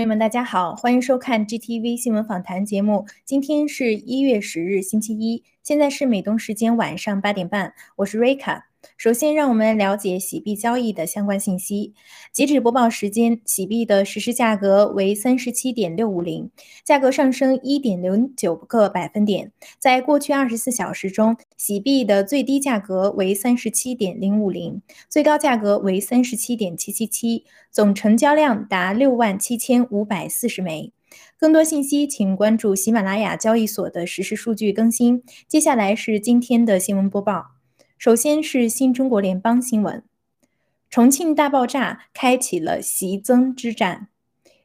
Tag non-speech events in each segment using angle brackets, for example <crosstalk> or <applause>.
朋友们，大家好，欢迎收看 GTV 新闻访谈节目。今天是一月十日，星期一，现在是美东时间晚上八点半，我是瑞卡。首先，让我们了解洗币交易的相关信息。截止播报时间，洗币的实时价格为三十七点六五零，价格上升一点零九个百分点。在过去二十四小时中，洗币的最低价格为三十七点零五零，最高价格为三十七点七七七，总成交量达六万七千五百四十枚。更多信息，请关注喜马拉雅交易所的实时数据更新。接下来是今天的新闻播报。首先是新中国联邦新闻，重庆大爆炸开启了习增之战。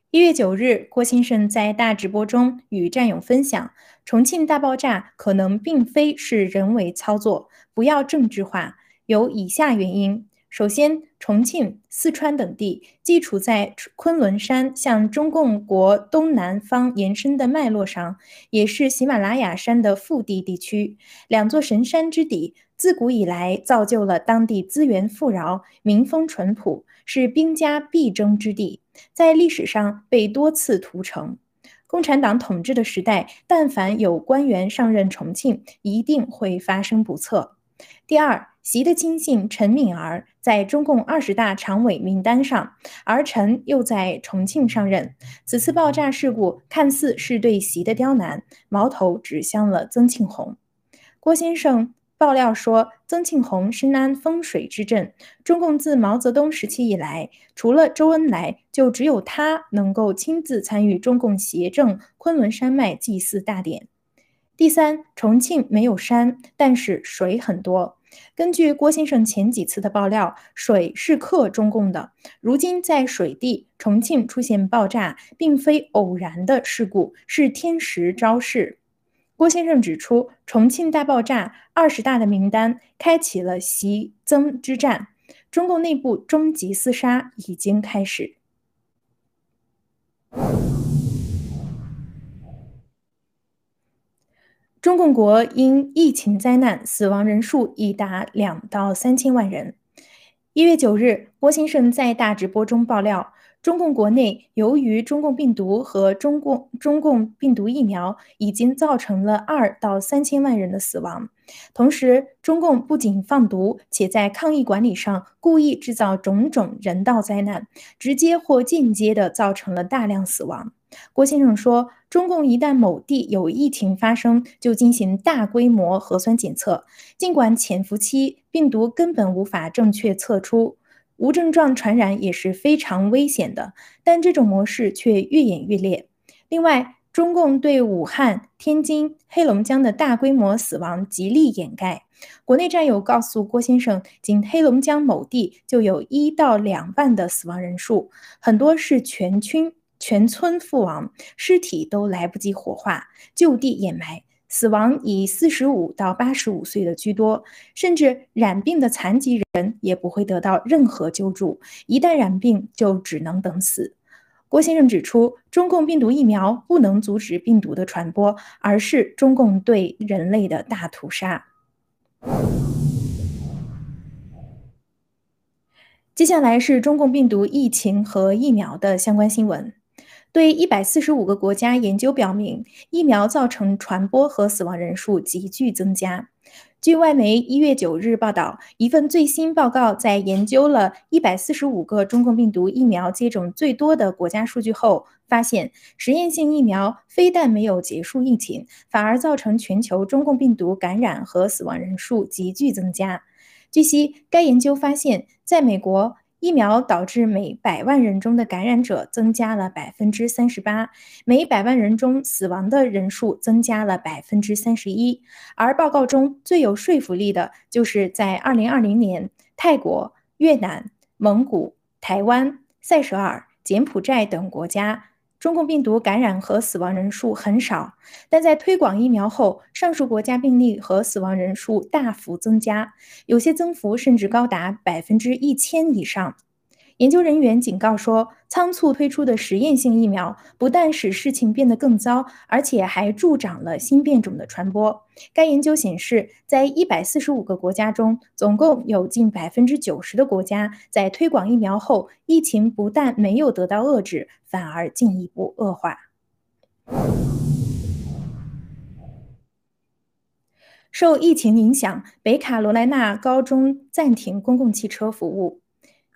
一月九日，郭先生在大直播中与战友分享，重庆大爆炸可能并非是人为操作，不要政治化，有以下原因。首先，重庆、四川等地既处在昆仑山向中共国东南方延伸的脉络上，也是喜马拉雅山的腹地地区，两座神山之底，自古以来造就了当地资源富饶、民风淳朴，是兵家必争之地，在历史上被多次屠城。共产党统治的时代，但凡有官员上任重庆，一定会发生不测。第二。习的亲信陈敏儿在中共二十大常委名单上，而陈又在重庆上任。此次爆炸事故看似是对习的刁难，矛头指向了曾庆红。郭先生爆料说，曾庆红深谙风水之阵，中共自毛泽东时期以来，除了周恩来，就只有他能够亲自参与中共协政昆仑山脉祭祀大典。第三，重庆没有山，但是水很多。根据郭先生前几次的爆料，水是克中共的。如今在水地重庆出现爆炸，并非偶然的事故，是天时昭示。郭先生指出，重庆大爆炸二十大的名单开启了习增之战，中共内部终极厮杀已经开始。中共国因疫情灾难，死亡人数已达两到三千万人。一月九日，郭先生在大直播中爆料，中共国内由于中共病毒和中共中共病毒疫苗，已经造成了二到三千万人的死亡。同时，中共不仅放毒，且在抗疫管理上故意制造种种人道灾难，直接或间接的造成了大量死亡。郭先生说：“中共一旦某地有疫情发生，就进行大规模核酸检测。尽管潜伏期病毒根本无法正确测出，无症状传染也是非常危险的，但这种模式却越演越烈。另外，中共对武汉、天津、黑龙江的大规模死亡极力掩盖。国内战友告诉郭先生，仅黑龙江某地就有一到两万的死亡人数，很多是全军。”全村覆亡，尸体都来不及火化，就地掩埋。死亡以四十五到八十五岁的居多，甚至染病的残疾人也不会得到任何救助。一旦染病，就只能等死。郭先生指出，中共病毒疫苗不能阻止病毒的传播，而是中共对人类的大屠杀。接下来是中共病毒疫情和疫苗的相关新闻。对一百四十五个国家研究表明，疫苗造成传播和死亡人数急剧增加。据外媒一月九日报道，一份最新报告在研究了一百四十五个中共病毒疫苗接种最多的国家数据后，发现实验性疫苗非但没有结束疫情，反而造成全球中共病毒感染和死亡人数急剧增加。据悉，该研究发现，在美国。疫苗导致每百万人中的感染者增加了百分之三十八，每百万人中死亡的人数增加了百分之三十一。而报告中最有说服力的就是在二零二零年，泰国、越南、蒙古、台湾、塞舌尔、柬埔寨等国家，中共病毒感染和死亡人数很少，但在推广疫苗后，上述国家病例和死亡人数大幅增加，有些增幅甚至高达百分之一千以上。研究人员警告说，仓促推出的实验性疫苗不但使事情变得更糟，而且还助长了新变种的传播。该研究显示，在一百四十五个国家中，总共有近百分之九十的国家在推广疫苗后，疫情不但没有得到遏制，反而进一步恶化。受疫情影响，北卡罗来纳高中暂停公共汽车服务。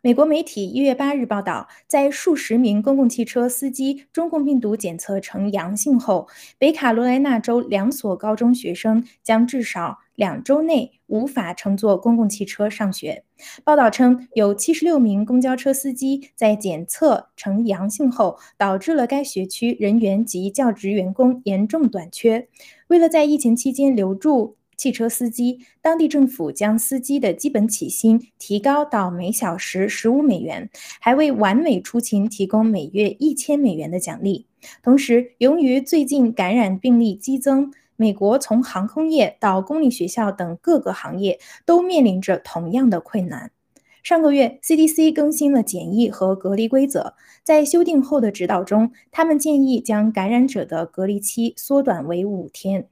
美国媒体一月八日报道，在数十名公共汽车司机中共病毒检测呈阳性后，北卡罗来纳州两所高中学生将至少两周内无法乘坐公共汽车上学。报道称，有七十六名公交车司机在检测呈阳性后，导致了该学区人员及教职员工严重短缺。为了在疫情期间留住，汽车司机，当地政府将司机的基本起薪提高到每小时十五美元，还为完美出勤提供每月一千美元的奖励。同时，由于最近感染病例激增，美国从航空业到公立学校等各个行业都面临着同样的困难。上个月，CDC 更新了检疫和隔离规则，在修订后的指导中，他们建议将感染者的隔离期缩短为五天。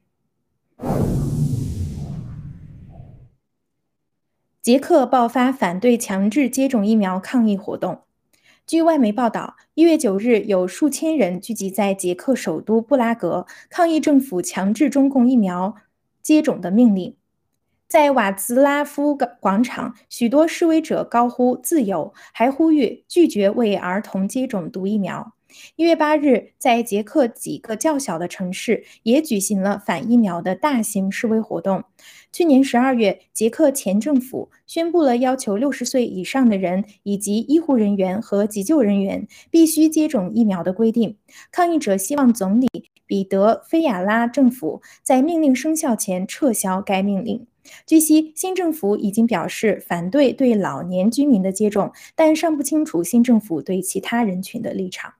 捷克爆发反对强制接种疫苗抗议活动。据外媒报道，一月九日，有数千人聚集在捷克首都布拉格，抗议政府强制中共疫苗接种的命令。在瓦兹拉夫广场，许多示威者高呼“自由”，还呼吁拒绝为儿童接种毒疫苗。一月八日，在捷克几个较小的城市也举行了反疫苗的大型示威活动。去年十二月，捷克前政府宣布了要求六十岁以上的人以及医护人员和急救人员必须接种疫苗的规定。抗议者希望总理彼得·菲亚拉政府在命令生效前撤销该命令。据悉，新政府已经表示反对对老年居民的接种，但尚不清楚新政府对其他人群的立场。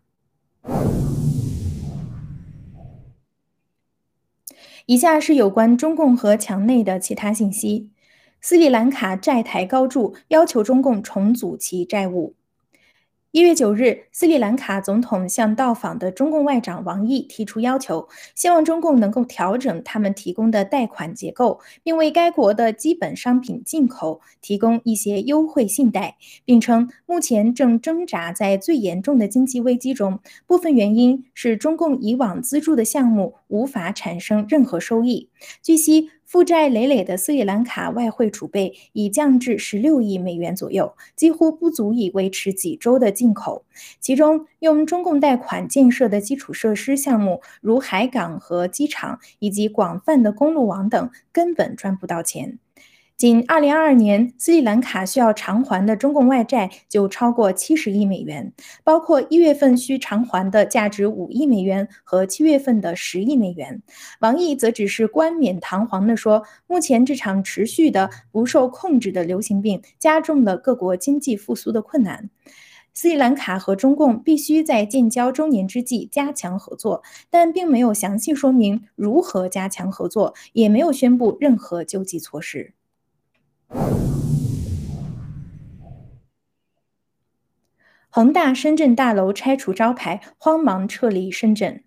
以下是有关中共和墙内的其他信息：斯里兰卡债台高筑，要求中共重组其债务。一月九日，斯里兰卡总统向到访的中共外长王毅提出要求，希望中共能够调整他们提供的贷款结构，并为该国的基本商品进口提供一些优惠信贷，并称目前正挣扎在最严重的经济危机中，部分原因是中共以往资助的项目无法产生任何收益。据悉。负债累累的斯里兰卡外汇储备已降至十六亿美元左右，几乎不足以维持几周的进口。其中，用中共贷款建设的基础设施项目，如海港和机场，以及广泛的公路网等，根本赚不到钱。仅2022年，斯里兰卡需要偿还的中共外债就超过70亿美元，包括一月份需偿还的价值5亿美元和七月份的10亿美元。王毅则只是冠冕堂皇地说，目前这场持续的不受控制的流行病加重了各国经济复苏的困难。斯里兰卡和中共必须在建交周年之际加强合作，但并没有详细说明如何加强合作，也没有宣布任何救济措施。恒大深圳大楼拆除招牌，慌忙撤离深圳。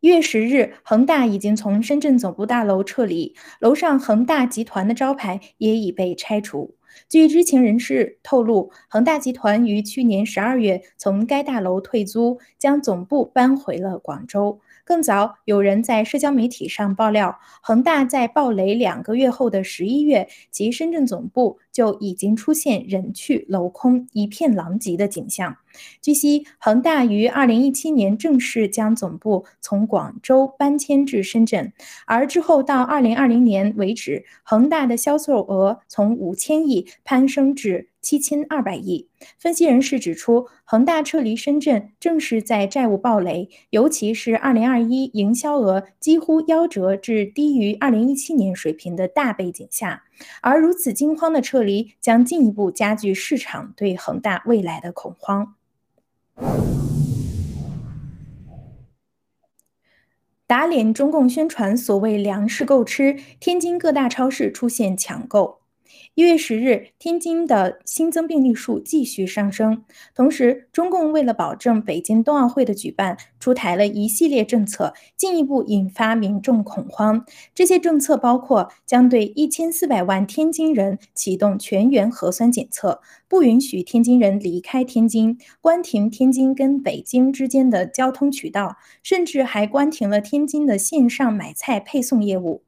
一月十日，恒大已经从深圳总部大楼撤离，楼上恒大集团的招牌也已被拆除。据知情人士透露，恒大集团于去年十二月从该大楼退租，将总部搬回了广州。更早，有人在社交媒体上爆料，恒大在暴雷两个月后的十一月，其深圳总部就已经出现人去楼空、一片狼藉的景象。据悉，恒大于二零一七年正式将总部从广州搬迁至深圳，而之后到二零二零年为止，恒大的销售额从五千亿攀升至。七千二百亿。分析人士指出，恒大撤离深圳正是在债务暴雷，尤其是二零二一营销额几乎夭折至低于二零一七年水平的大背景下。而如此惊慌的撤离，将进一步加剧市场对恒大未来的恐慌。打脸中共宣传所谓粮食够吃，天津各大超市出现抢购。一月十日，天津的新增病例数继续上升。同时，中共为了保证北京冬奥会的举办，出台了一系列政策，进一步引发民众恐慌。这些政策包括将对一千四百万天津人启动全员核酸检测，不允许天津人离开天津，关停天津跟北京之间的交通渠道，甚至还关停了天津的线上买菜配送业务。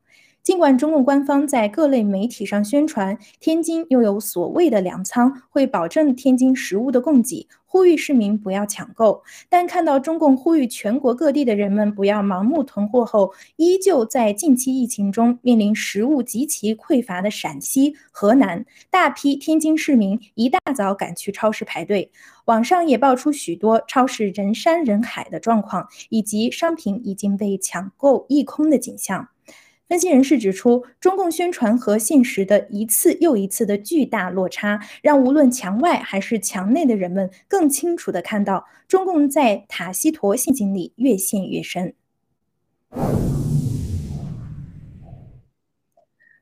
尽管中共官方在各类媒体上宣传天津拥有所谓的粮仓，会保证天津食物的供给，呼吁市民不要抢购，但看到中共呼吁全国各地的人们不要盲目囤货后，依旧在近期疫情中面临食物极其匮乏的陕西、河南，大批天津市民一大早赶去超市排队。网上也爆出许多超市人山人海的状况，以及商品已经被抢购一空的景象。分析人士指出，中共宣传和现实的一次又一次的巨大落差，让无论墙外还是墙内的人们更清楚地看到，中共在塔西佗陷阱里越陷越深。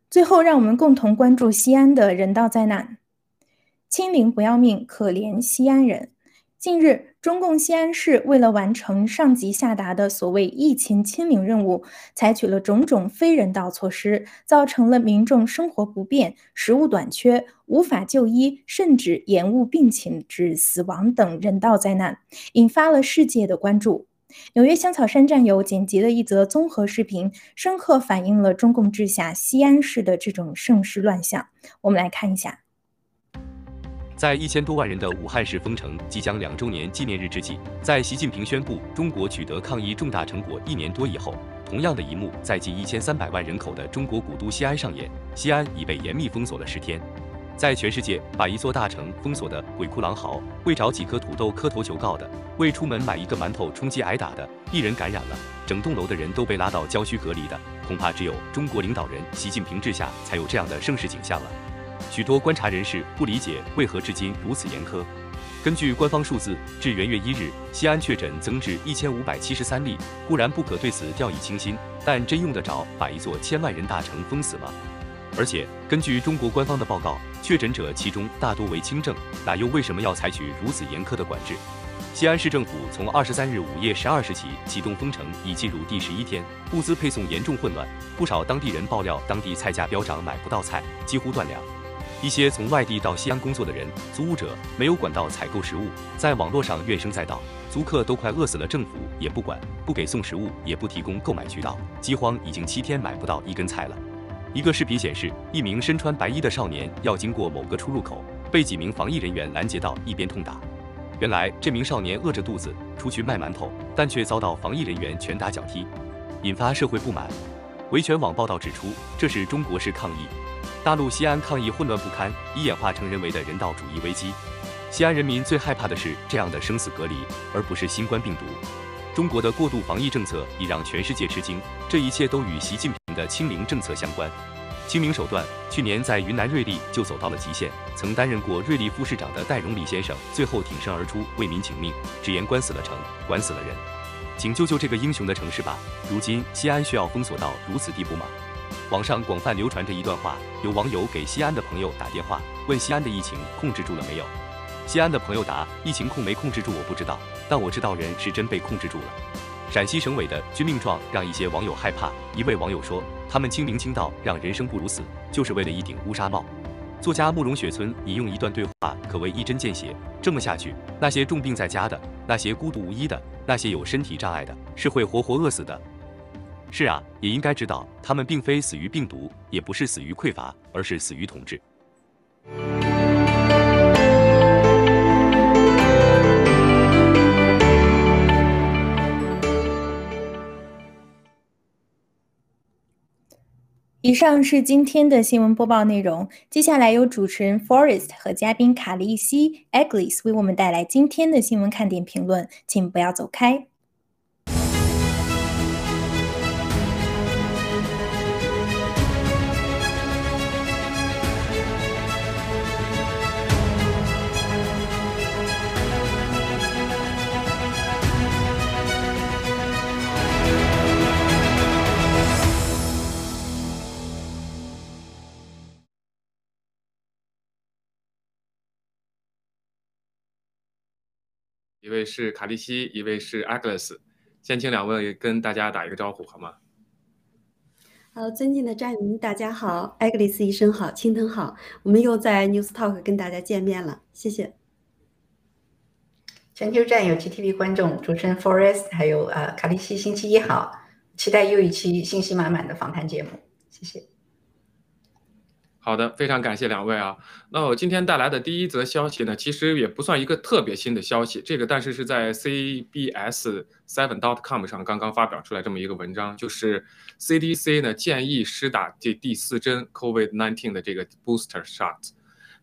最后，让我们共同关注西安的人道灾难：清零不要命，可怜西安人。近日，中共西安市为了完成上级下达的所谓疫情清零任务，采取了种种非人道措施，造成了民众生活不便、食物短缺、无法就医，甚至延误病情致死亡等人道灾难，引发了世界的关注。纽约香草山战友剪辑的一则综合视频，深刻反映了中共治下西安市的这种盛世乱象。我们来看一下。在一千多万人的武汉市封城即将两周年纪念日之际，在习近平宣布中国取得抗疫重大成果一年多以后，同样的一幕在近一千三百万人口的中国古都西安上演。西安已被严密封锁了十天，在全世界把一座大城封锁的鬼哭狼嚎，为找几颗土豆磕头求告的，为出门买一个馒头充饥挨打的，一人感染了，整栋楼的人都被拉到郊区隔离的，恐怕只有中国领导人习近平治下才有这样的盛世景象了。许多观察人士不理解为何至今如此严苛。根据官方数字，至元月一日，西安确诊增至一千五百七十三例。固然不可对此掉以轻心，但真用得着把一座千万人大城封死吗？而且，根据中国官方的报告，确诊者其中大多为轻症，那又为什么要采取如此严苛的管制？西安市政府从二十三日午夜十二时起启动封城，已进入第十一天，物资配送严重混乱，不少当地人爆料，当地菜价飙涨，买不到菜，几乎断粮。一些从外地到西安工作的人，租屋者没有管道采购食物，在网络上怨声载道，租客都快饿死了，政府也不管，不给送食物，也不提供购买渠道，饥荒已经七天买不到一根菜了。一个视频显示，一名身穿白衣的少年要经过某个出入口，被几名防疫人员拦截到，一边痛打。原来这名少年饿着肚子出去卖馒头，但却遭到防疫人员拳打脚踢，引发社会不满。维权网报道指出，这是中国式抗议。大陆西安抗议混乱不堪，已演化成人为的人道主义危机。西安人民最害怕的是这样的生死隔离，而不是新冠病毒。中国的过度防疫政策已让全世界吃惊，这一切都与习近平的清零政策相关。清零手段去年在云南瑞丽就走到了极限，曾担任过瑞丽副市长的戴荣礼先生最后挺身而出为民请命，直言关死了城，管死了人，请救救这个英雄的城市吧。如今西安需要封锁到如此地步吗？网上广泛流传着一段话，有网友给西安的朋友打电话，问西安的疫情控制住了没有。西安的朋友答：疫情控没控制住我不知道，但我知道人是真被控制住了。陕西省委的军令状让一些网友害怕。一位网友说：“他们清明清到让人生不如死，就是为了一顶乌纱帽。”作家慕容雪村引用一段对话，可谓一针见血。这么下去，那些重病在家的，那些孤独无依的，那些有身体障碍的，是会活活饿死的。是啊，也应该知道，他们并非死于病毒，也不是死于匮乏，而是死于统治。以上是今天的新闻播报内容，接下来由主持人 Forest 和嘉宾卡利西 Aglis 为我们带来今天的新闻看点评论，请不要走开。一位是卡利西，一位是 Agnes，先请两位跟大家打一个招呼好吗？好，尊敬的战友大家好，艾格里斯医生好，青藤好，我们又在 News Talk 跟大家见面了，谢谢。全球战友 GTV 观众，主持人 Forest，还有呃卡利西，星期一好，期待又一期信息满满的访谈节目，谢谢。好的，非常感谢两位啊。那我今天带来的第一则消息呢，其实也不算一个特别新的消息，这个但是是在 CBS Seven dot com 上刚刚发表出来这么一个文章，就是 CDC 呢建议施打这第四针 COVID nineteen 的这个 booster shot。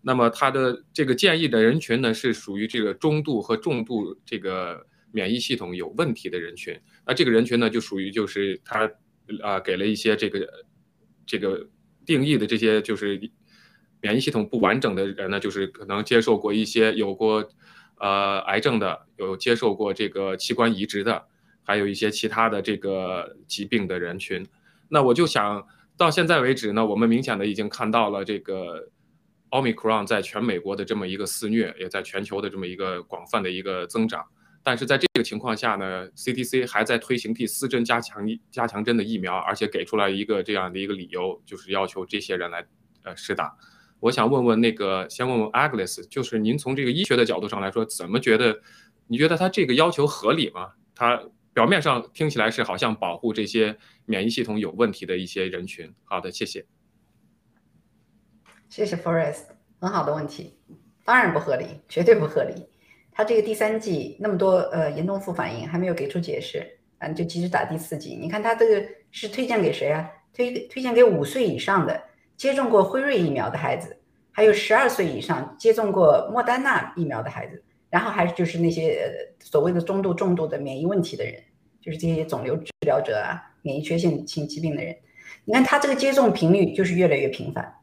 那么它的这个建议的人群呢，是属于这个中度和重度这个免疫系统有问题的人群。那这个人群呢，就属于就是他啊给了一些这个这个。定义的这些就是免疫系统不完整的人呢，就是可能接受过一些有过呃癌症的，有接受过这个器官移植的，还有一些其他的这个疾病的人群。那我就想到现在为止呢，我们明显的已经看到了这个奥密克戎在全美国的这么一个肆虐，也在全球的这么一个广泛的一个增长。但是在这个情况下呢，CDC 还在推行第四针加强加强针的疫苗，而且给出来一个这样的一个理由，就是要求这些人来呃施打。我想问问那个，先问问 Agnes，就是您从这个医学的角度上来说，怎么觉得？你觉得他这个要求合理吗？他表面上听起来是好像保护这些免疫系统有问题的一些人群。好的，谢谢。谢谢 Forest，很好的问题，当然不合理，绝对不合理。他这个第三季那么多呃严重副反应还没有给出解释，嗯，就急着打第四季。你看他这个是推荐给谁啊？推推荐给五岁以上的接种过辉瑞疫苗的孩子，还有十二岁以上接种过莫丹娜疫苗的孩子，然后还是就是那些所谓的中度、重度的免疫问题的人，就是这些肿瘤治疗者啊、免疫缺陷性疾病的人。你看他这个接种频率就是越来越频繁。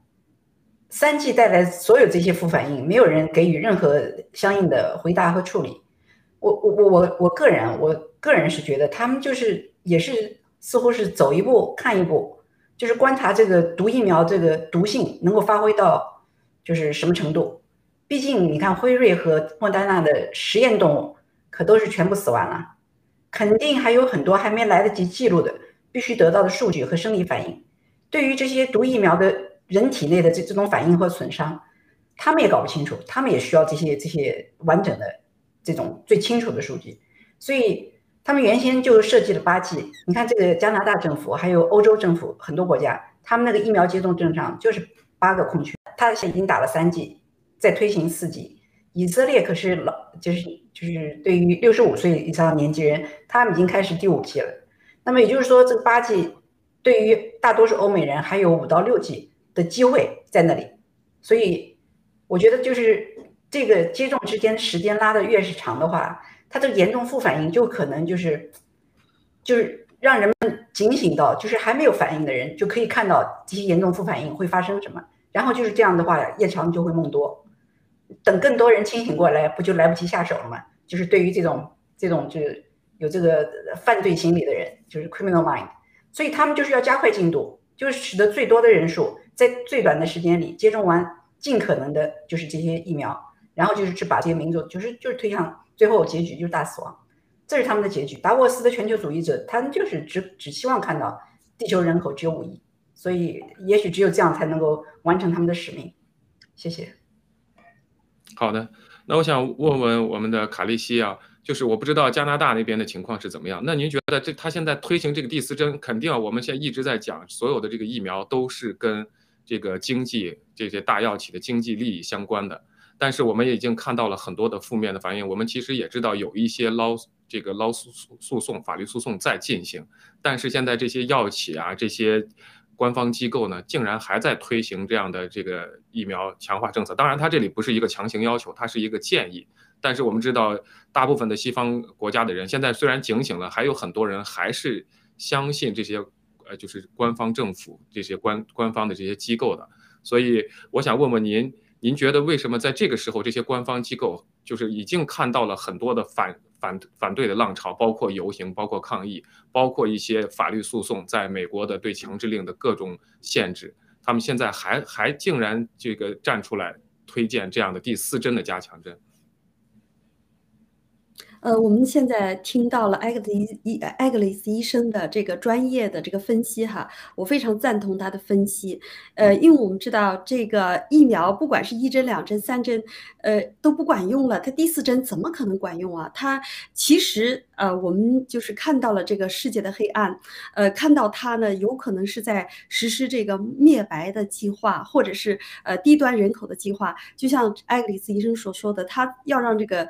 三剂带来所有这些副反应，没有人给予任何相应的回答和处理。我我我我我个人，我个人是觉得他们就是也是似乎是走一步看一步，就是观察这个毒疫苗这个毒性能够发挥到就是什么程度。毕竟你看辉瑞和莫丹娜的实验动物可都是全部死完了，肯定还有很多还没来得及记录的必须得到的数据和生理反应。对于这些毒疫苗的。人体内的这这种反应和损伤，他们也搞不清楚，他们也需要这些这些完整的这种最清楚的数据，所以他们原先就设计了八剂。你看这个加拿大政府还有欧洲政府很多国家，他们那个疫苗接种正常就是八个空缺，他现在已经打了三剂，在推行四剂。以色列可是老就是就是对于六十五岁以上的年纪人，他们已经开始第五剂了。那么也就是说，这个八剂对于大多数欧美人还有五到六剂。的机会在那里，所以我觉得就是这个接种之间时间拉的越是长的话，它的严重副反应就可能就是就是让人们警醒到，就是还没有反应的人就可以看到这些严重副反应会发生什么，然后就是这样的话，夜长就会梦多，等更多人清醒过来，不就来不及下手了吗？就是对于这种这种就是有这个犯罪心理的人，就是 criminal mind，所以他们就是要加快进度，就是使得最多的人数。在最短的时间里接种完，尽可能的就是这些疫苗，然后就是去把这些民族，就是就是推向最后结局就是大死亡，这是他们的结局。达沃斯的全球主义者，他们就是只只希望看到地球人口只有五亿，所以也许只有这样才能够完成他们的使命。谢谢。好的，那我想问问我们的卡利西啊，就是我不知道加拿大那边的情况是怎么样。那您觉得这他现在推行这个第四针，肯定啊我们现在一直在讲，所有的这个疫苗都是跟这个经济这些大药企的经济利益相关的，但是我们也已经看到了很多的负面的反应。我们其实也知道有一些捞这个捞诉诉讼、法律诉讼在进行，但是现在这些药企啊、这些官方机构呢，竟然还在推行这样的这个疫苗强化政策。当然，它这里不是一个强行要求，它是一个建议。但是我们知道，大部分的西方国家的人现在虽然警醒了，还有很多人还是相信这些。呃，就是官方政府这些官官方的这些机构的，所以我想问问您，您觉得为什么在这个时候，这些官方机构就是已经看到了很多的反反反对的浪潮，包括游行，包括抗议，包括一些法律诉讼，在美国的对强制令的各种限制，他们现在还还竟然这个站出来推荐这样的第四针的加强针？呃，我们现在听到了艾格里医艾格里斯医生的这个专业的这个分析哈，我非常赞同他的分析。呃，因为我们知道这个疫苗不管是一针、两针、三针，呃都不管用了，它第四针怎么可能管用啊？它其实呃，我们就是看到了这个世界的黑暗，呃，看到它呢有可能是在实施这个灭白的计划，或者是呃低端人口的计划。就像艾格里斯医生所说的，他要让这个。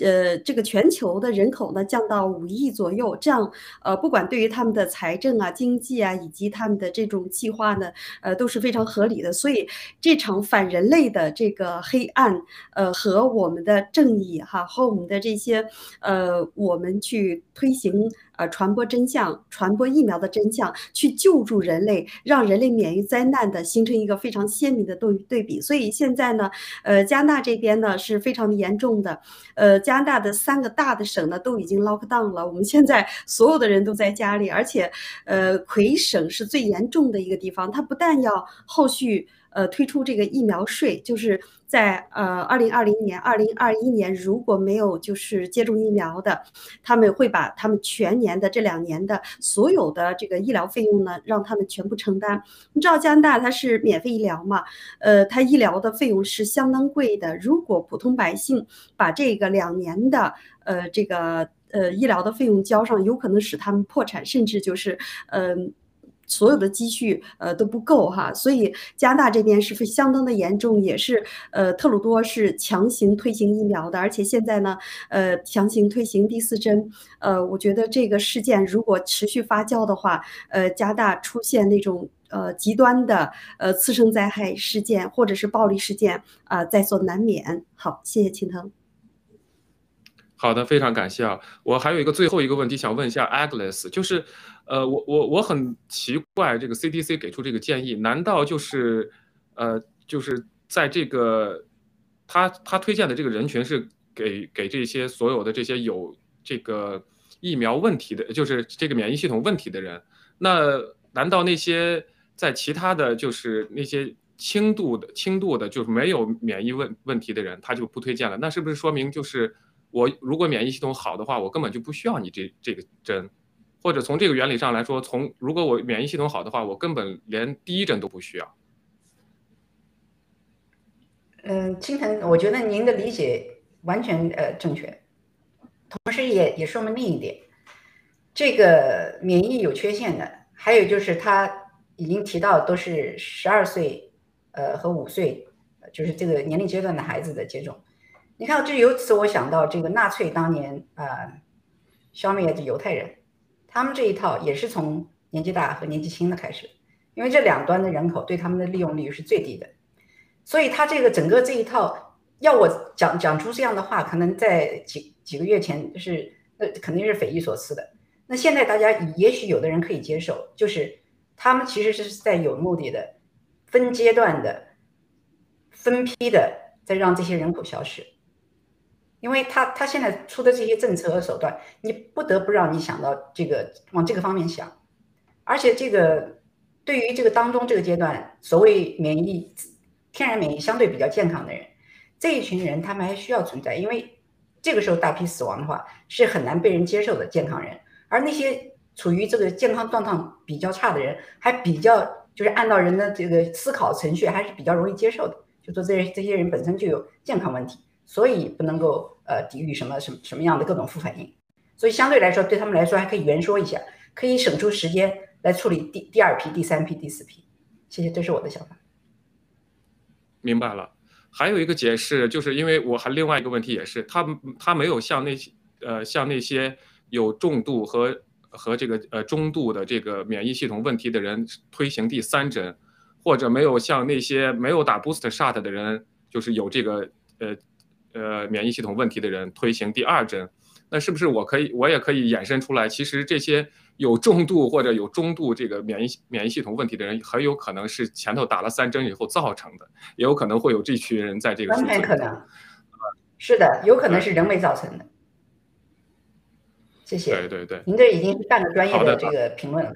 呃，这个全球的人口呢降到五亿左右，这样呃，不管对于他们的财政啊、经济啊，以及他们的这种计划呢，呃，都是非常合理的。所以这场反人类的这个黑暗，呃，和我们的正义哈，和我们的这些呃，我们去推行。呃，传播真相，传播疫苗的真相，去救助人类，让人类免于灾难的，形成一个非常鲜明的对对比。所以现在呢，呃，加拿大这边呢是非常严重的，呃，加拿大的三个大的省呢都已经 lock down 了。我们现在 <laughs> 所有的人都在家里，而且，呃，魁省是最严重的一个地方，它不但要后续。呃，推出这个疫苗税，就是在呃二零二零年、二零二一年，如果没有就是接种疫苗的，他们会把他们全年的这两年的所有的这个医疗费用呢，让他们全部承担。你知道加拿大它是免费医疗嘛？呃，它医疗的费用是相当贵的。如果普通百姓把这个两年的呃这个呃医疗的费用交上，有可能使他们破产，甚至就是嗯。所有的积蓄呃都不够哈，所以加拿大这边是非相当的严重，也是呃特鲁多是强行推行疫苗的，而且现在呢呃强行推行第四针，呃我觉得这个事件如果持续发酵的话，呃加大出现那种呃极端的呃次生灾害事件或者是暴力事件啊在所难免。好，谢谢青藤。好的，非常感谢啊！我还有一个最后一个问题想问一下 Agnes，就是，呃，我我我很奇怪，这个 CDC 给出这个建议，难道就是，呃，就是在这个他他推荐的这个人群是给给这些所有的这些有这个疫苗问题的，就是这个免疫系统问题的人？那难道那些在其他的就是那些轻度的轻度的，就是没有免疫问问题的人，他就不推荐了？那是不是说明就是？我如果免疫系统好的话，我根本就不需要你这这个针，或者从这个原理上来说，从如果我免疫系统好的话，我根本连第一针都不需要。嗯，青藤，我觉得您的理解完全呃正确，同时也也说明另一点，这个免疫有缺陷的，还有就是他已经提到都是十二岁呃和五岁，就是这个年龄阶段的孩子的接种。你看，这由此我想到这个纳粹当年啊，消灭这犹太人，他们这一套也是从年纪大和年纪轻的开始，因为这两端的人口对他们的利用率是最低的，所以他这个整个这一套，要我讲讲出这样的话，可能在几几个月前是那肯定是匪夷所思的。那现在大家也许有的人可以接受，就是他们其实是在有目的的、分阶段的、分批的在让这些人口消失。因为他他现在出的这些政策和手段，你不得不让你想到这个往这个方面想，而且这个对于这个当中这个阶段，所谓免疫天然免疫相对比较健康的人，这一群人他们还需要存在，因为这个时候大批死亡的话是很难被人接受的健康人，而那些处于这个健康状况比较差的人，还比较就是按照人的这个思考程序还是比较容易接受的，就说这这些人本身就有健康问题。所以不能够呃抵御什么什么什么样的各种副反应，所以相对来说对他们来说还可以圆说一下，可以省出时间来处理第第二批、第三批、第四批。谢谢，这是我的想法。明白了。还有一个解释，就是因为我还另外一个问题也是，他他没有像那些呃像那些有重度和和这个呃中度的这个免疫系统问题的人推行第三针，或者没有像那些没有打 boost shot 的人，就是有这个呃。呃，免疫系统问题的人推行第二针，那是不是我可以，我也可以衍生出来？其实这些有重度或者有中度这个免疫免疫系统问题的人，很有可能是前头打了三针以后造成的，也有可能会有这群人在这个。完全可能，是的，有可能是人为造成的。谢谢。对对对，您这已经是半个专业的这个评论了。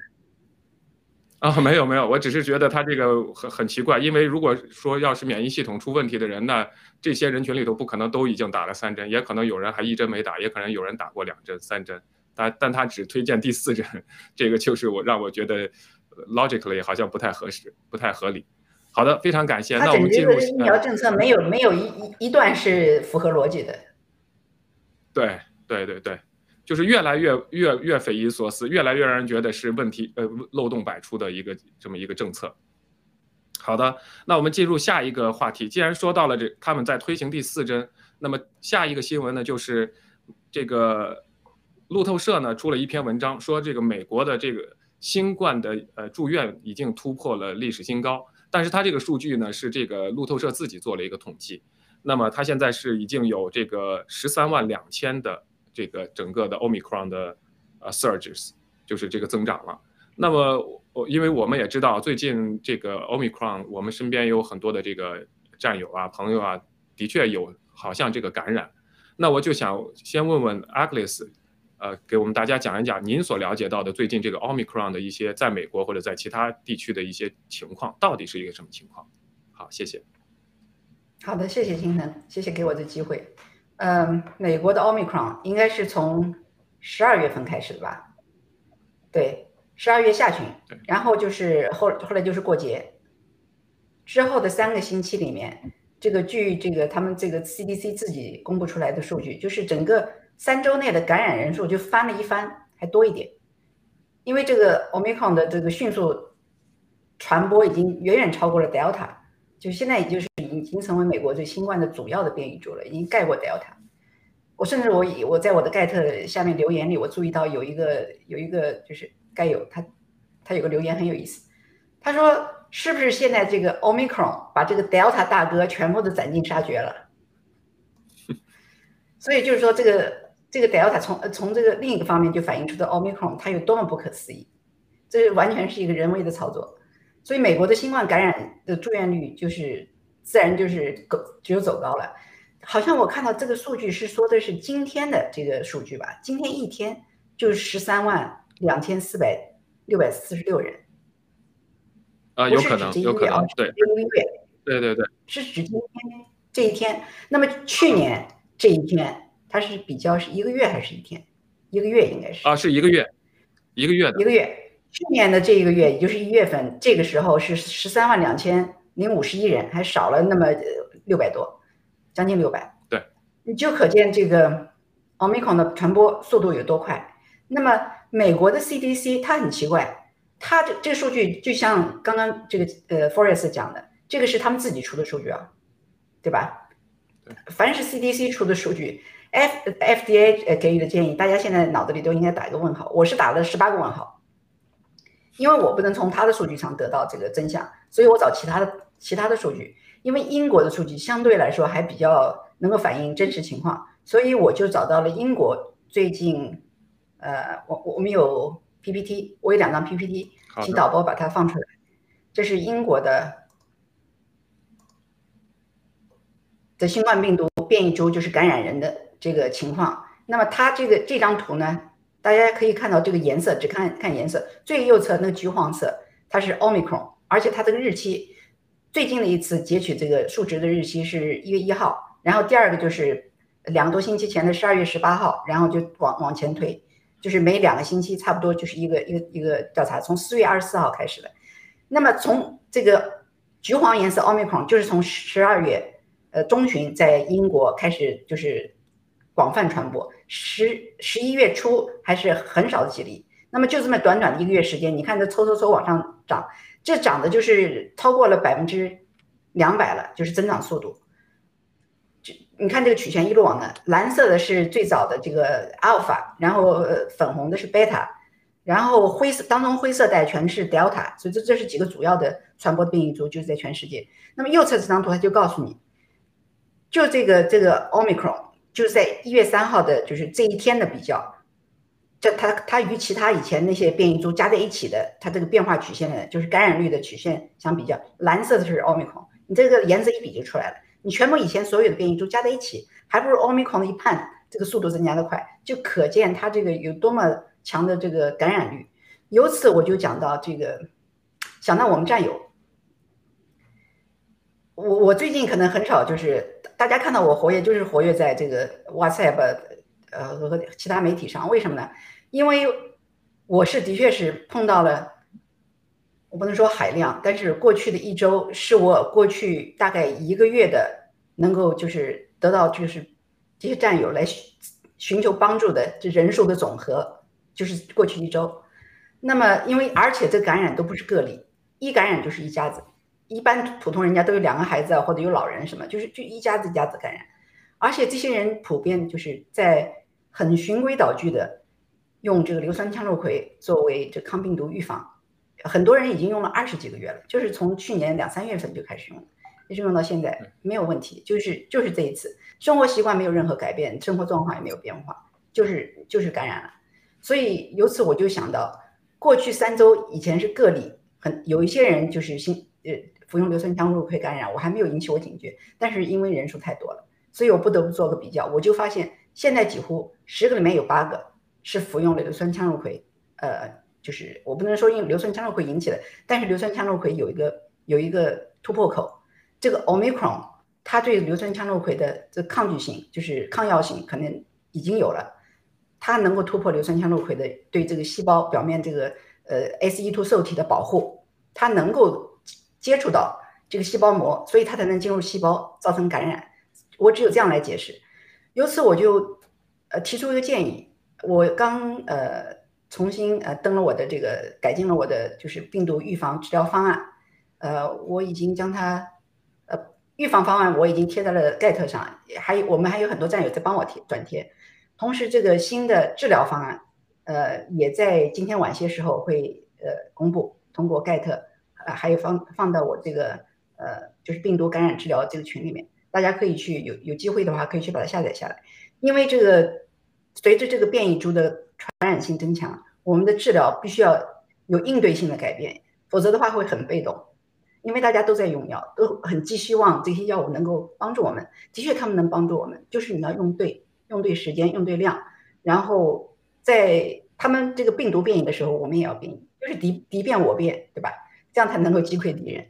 啊，没有没有，我只是觉得他这个很很奇怪，因为如果说要是免疫系统出问题的人那，这些人群里头不可能都已经打了三针，也可能有人还一针没打，也可能有人打过两针、三针，但但他只推荐第四针，这个就是我让我觉得 logically 好像不太合适，不太合理。好的，非常感谢。那我们进入疫苗政策没有没有一一一段是符合逻辑的。对对对对。就是越来越越越匪夷所思，越来越让人觉得是问题呃漏洞百出的一个这么一个政策。好的，那我们进入下一个话题。既然说到了这他们在推行第四针，那么下一个新闻呢就是这个路透社呢出了一篇文章，说这个美国的这个新冠的呃住院已经突破了历史新高，但是它这个数据呢是这个路透社自己做了一个统计，那么它现在是已经有这个十三万两千的。这个整个的 omicron 的呃 surges 就是这个增长了。那么我因为我们也知道最近这个 omicron，我们身边有很多的这个战友啊、朋友啊，的确有好像这个感染。那我就想先问问 Agnes，呃，给我们大家讲一讲您所了解到的最近这个 omicron 的一些在美国或者在其他地区的一些情况，到底是一个什么情况？好，谢谢。好的，谢谢金腾，谢谢给我的机会。嗯，美国的 Omicron 应该是从十二月份开始的吧？对，十二月下旬，然后就是后后来就是过节之后的三个星期里面，这个据这个他们这个 CDC 自己公布出来的数据，就是整个三周内的感染人数就翻了一番，还多一点，因为这个 Omicron 的这个迅速传播已经远远超过了 Delta。就现在，也就是已已经成为美国对新冠的主要的变异株了，已经盖过 Delta。我甚至我以我在我的盖特下面留言里，我注意到有一个有一个就是盖友他他有个留言很有意思，他说是不是现在这个 Omicron 把这个 Delta 大哥全部都斩尽杀绝了？<laughs> 所以就是说这个这个 Delta 从从这个另一个方面就反映出的 Omicron 它有多么不可思议，这完全是一个人为的操作。所以美国的新冠感染的住院率就是自然就是走只有走高了，好像我看到这个数据是说的是今天的这个数据吧，今天一天就是十三万两千四百六百四十六人，啊，有可能，有可能，对，一个月，对对对，是指今天这一天。那么去年这一天，它是比较是一个月还是一天？一个月应该是啊，是一个月，一个月的，一个月。去年的这一个月，也就是一月份，这个时候是十三万两千零五十一人，还少了那么六百多，将近六百。对，你就可见这个 Omicron 的传播速度有多快。那么美国的 CDC 它很奇怪，它这这个数据就像刚刚这个呃 Forest 讲的，这个是他们自己出的数据啊，对吧？凡是 CDC 出的数据，F FDA 呃给予的建议，大家现在脑子里都应该打一个问号。我是打了十八个问号。因为我不能从他的数据上得到这个真相，所以我找其他的其他的数据。因为英国的数据相对来说还比较能够反映真实情况，所以我就找到了英国最近，呃，我我们有 PPT，我有两张 PPT，请导播把它放出来。这是英国的的新冠病毒变异株，就是感染人的这个情况。那么它这个这张图呢？大家可以看到这个颜色，只看看颜色，最右侧那个橘黄色，它是 Omicron，而且它这个日期，最近的一次截取这个数值的日期是一月一号，然后第二个就是两个多星期前的十二月十八号，然后就往往前推，就是每两个星期差不多就是一个一个一个调查，从四月二十四号开始的。那么从这个橘黄颜色 Omicron，就是从十二月呃中旬在英国开始就是广泛传播。十十一月初还是很少的几例，那么就这么短短的一个月时间，你看这抽抽抽往上涨，这涨的就是超过了百分之两百了，就是增长速度。就你看这个曲线一路往南，蓝色的是最早的这个阿尔法，然后粉红的是贝塔，然后灰色当中灰色带全是德尔塔，所以这这是几个主要的传播变异株，就是在全世界。那么右侧这张图它就告诉你，就这个这个奥密克戎。就是在一月三号的，就是这一天的比较，这它它与其他以前那些变异株加在一起的，它这个变化曲线呢，就是感染率的曲线相比较，蓝色的是奥密克戎，你这个颜色一比就出来了。你全部以前所有的变异株加在一起，还不如奥密克戎的一半，这个速度增加的快，就可见它这个有多么强的这个感染率。由此我就讲到这个想到我们战友。我我最近可能很少，就是大家看到我活跃，就是活跃在这个 WhatsApp，呃和其他媒体上。为什么呢？因为我是的确是碰到了，我不能说海量，但是过去的一周是我过去大概一个月的能够就是得到就是这些战友来寻寻求帮助的这人数的总和，就是过去一周。那么因为而且这感染都不是个例，一感染就是一家子。一般普通人家都有两个孩子啊，或者有老人什么，就是就一家子一家子感染，而且这些人普遍就是在很循规蹈矩的用这个硫酸羟氯喹作为这抗病毒预防，很多人已经用了二十几个月了，就是从去年两三月份就开始用，一直用到现在没有问题，就是就是这一次。生活习惯没有任何改变，生活状况也没有变化，就是就是感染了，所以由此我就想到，过去三周以前是个例，很有一些人就是新呃。服用硫酸羟氯喹感染，我还没有引起我警觉，但是因为人数太多了，所以我不得不做个比较。我就发现现在几乎十个里面有八个是服用了硫酸羟氯喹，呃，就是我不能说因硫酸羟氯喹引起的，但是硫酸羟氯喹有一个有一个突破口，这个 omicron 它对硫酸羟氯喹的这抗拒性，就是抗药性可能已经有了，它能够突破硫酸羟氯喹的对这个细胞表面这个呃 SE2 受体的保护，它能够。接触到这个细胞膜，所以它才能进入细胞，造成感染。我只有这样来解释。由此我就呃提出一个建议。我刚呃重新呃登了我的这个改进了我的就是病毒预防治疗方案。呃，我已经将它呃预防方案我已经贴在了盖特上，还有我们还有很多战友在帮我贴转贴。同时，这个新的治疗方案呃也在今天晚些时候会呃公布，通过盖特啊，还有放放到我这个呃，就是病毒感染治疗这个群里面，大家可以去有有机会的话，可以去把它下载下来。因为这个随着这个变异株的传染性增强，我们的治疗必须要有应对性的改变，否则的话会很被动。因为大家都在用药，都很寄希望这些药物能够帮助我们。的确，他们能帮助我们，就是你要用对，用对时间，用对量，然后在他们这个病毒变异的时候，我们也要变异，就是敌敌变我变，对吧？这样才能够击溃敌人。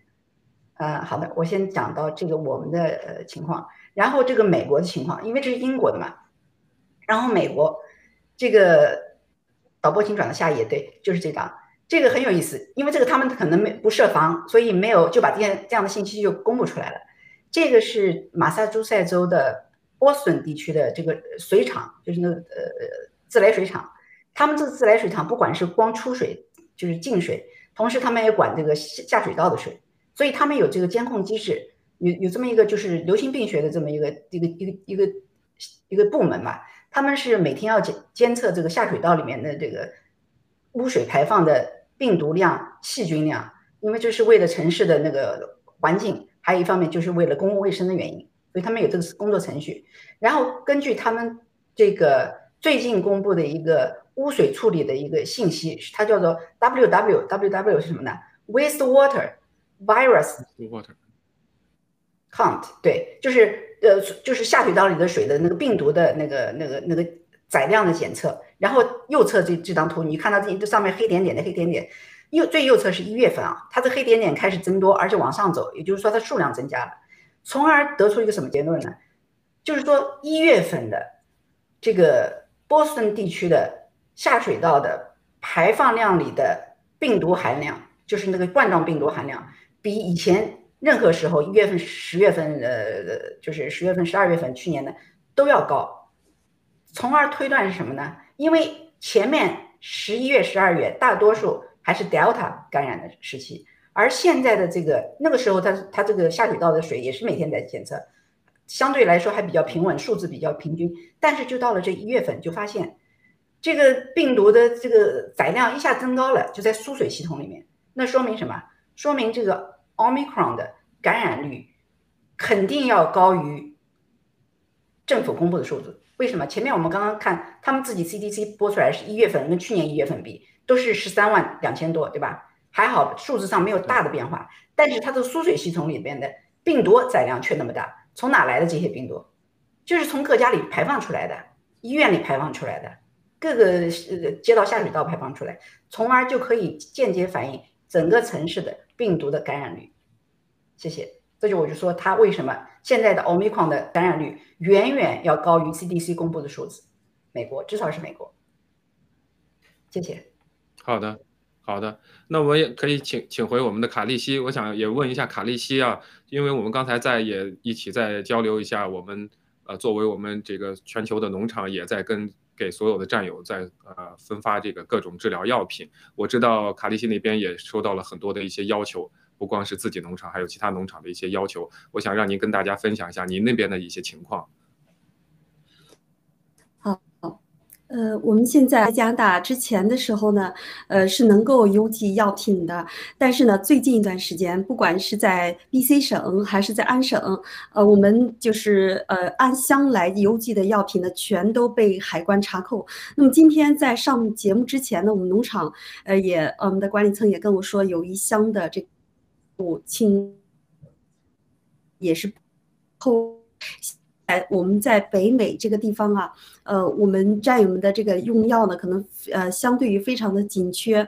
呃，好的，我先讲到这个我们的呃情况，然后这个美国的情况，因为这是英国的嘛。然后美国这个导播请转到下一页，对，就是这张，这个很有意思，因为这个他们可能没不设防，所以没有就把这样这样的信息就公布出来了。这个是马萨诸塞州的波士顿地区的这个水厂，就是那个呃自来水厂，他们这个自来水厂不管是光出水就是进水。同时，他们也管这个下下水道的水，所以他们有这个监控机制，有有这么一个就是流行病学的这么一个一个一个一个一个部门嘛。他们是每天要监监测这个下水道里面的这个污水排放的病毒量、细菌量，因为这是为了城市的那个环境，还有一方面就是为了公共卫生的原因，所以他们有这个工作程序。然后根据他们这个最近公布的一个。污水处理的一个信息，它叫做 W W W W 是什么呢？Wastewater Virus Count，对，就是呃，就是下水道里的水的那个病毒的那个那个那个载量的检测。然后右侧这这张图，你看到这这上面黑点点的黑点点，右最右侧是一月份啊，它的黑点点开始增多，而且往上走，也就是说它数量增加了，从而得出一个什么结论呢？就是说一月份的这个波士顿地区的。下水道的排放量里的病毒含量，就是那个冠状病毒含量，比以前任何时候一月份、十月份，呃，就是十月份、十二月份去年的都要高，从而推断是什么呢？因为前面十一月、十二月大多数还是 Delta 感染的时期，而现在的这个那个时候，它它这个下水道的水也是每天在检测，相对来说还比较平稳，数字比较平均，但是就到了这一月份，就发现。这个病毒的这个载量一下增高了，就在输水系统里面。那说明什么？说明这个 Omicron 的感染率肯定要高于政府公布的数字。为什么？前面我们刚刚看他们自己 CDC 播出来是一月份跟去年一月份比都是十三万两千多，对吧？还好数字上没有大的变化，但是它的输水系统里边的病毒载量却那么大。从哪来的这些病毒？就是从各家里排放出来的，医院里排放出来的。各个呃街道下水道排放出来，从而就可以间接反映整个城市的病毒的感染率。谢谢。这就我就说它为什么现在的奥密克戎的感染率远远要高于 CDC 公布的数字，美国至少是美国。谢谢。好的，好的。那我也可以请请回我们的卡利西，我想也问一下卡利西啊，因为我们刚才在也一起在交流一下，我们呃作为我们这个全球的农场也在跟给所有的战友在呃分发这个各种治疗药品。我知道卡利西那边也收到了很多的一些要求。不光是自己农场，还有其他农场的一些要求，我想让您跟大家分享一下您那边的一些情况。好，呃，我们现在在加拿大之前的时候呢，呃，是能够邮寄药品的，但是呢，最近一段时间，不管是在 BC 省还是在安省，呃，我们就是呃按箱来邮寄的药品呢，全都被海关查扣。那么今天在上节目之前呢，我们农场呃也我们的管理层也跟我说，有一箱的这。母亲也是后，哎，我们在北美这个地方啊，呃，我们战友们的这个用药呢，可能呃相对于非常的紧缺。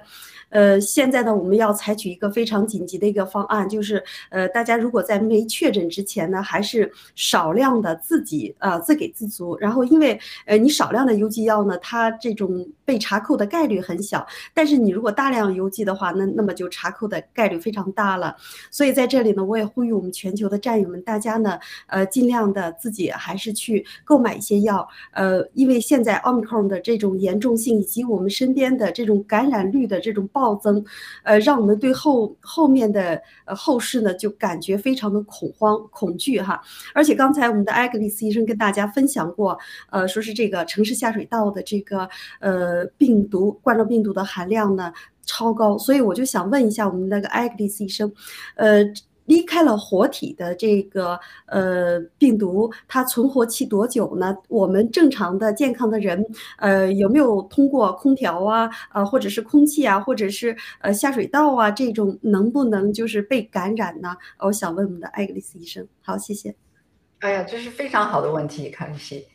呃，现在呢，我们要采取一个非常紧急的一个方案，就是呃，大家如果在没确诊之前呢，还是少量的自己呃自给自足。然后，因为呃你少量的邮寄药呢，它这种被查扣的概率很小，但是你如果大量邮寄的话，那那么就查扣的概率非常大了。所以在这里呢，我也呼吁我们全球的战友们，大家呢，呃，尽量的自己还是去购买一些药。呃，因为现在奥密克戎的这种严重性以及我们身边的这种感染率的这种。暴增，呃，让我们对后后面的呃后事呢，就感觉非常的恐慌恐惧哈。而且刚才我们的艾格里斯医生跟大家分享过，呃，说是这个城市下水道的这个呃病毒冠状病毒的含量呢超高，所以我就想问一下我们那个艾格里斯医生，呃。离开了活体的这个呃病毒，它存活期多久呢？我们正常的健康的人，呃，有没有通过空调啊，呃，或者是空气啊，或者是呃下水道啊这种，能不能就是被感染呢？我想问我们的艾格丽斯医生。好，谢谢。哎呀，这是非常好的问题，卡利西。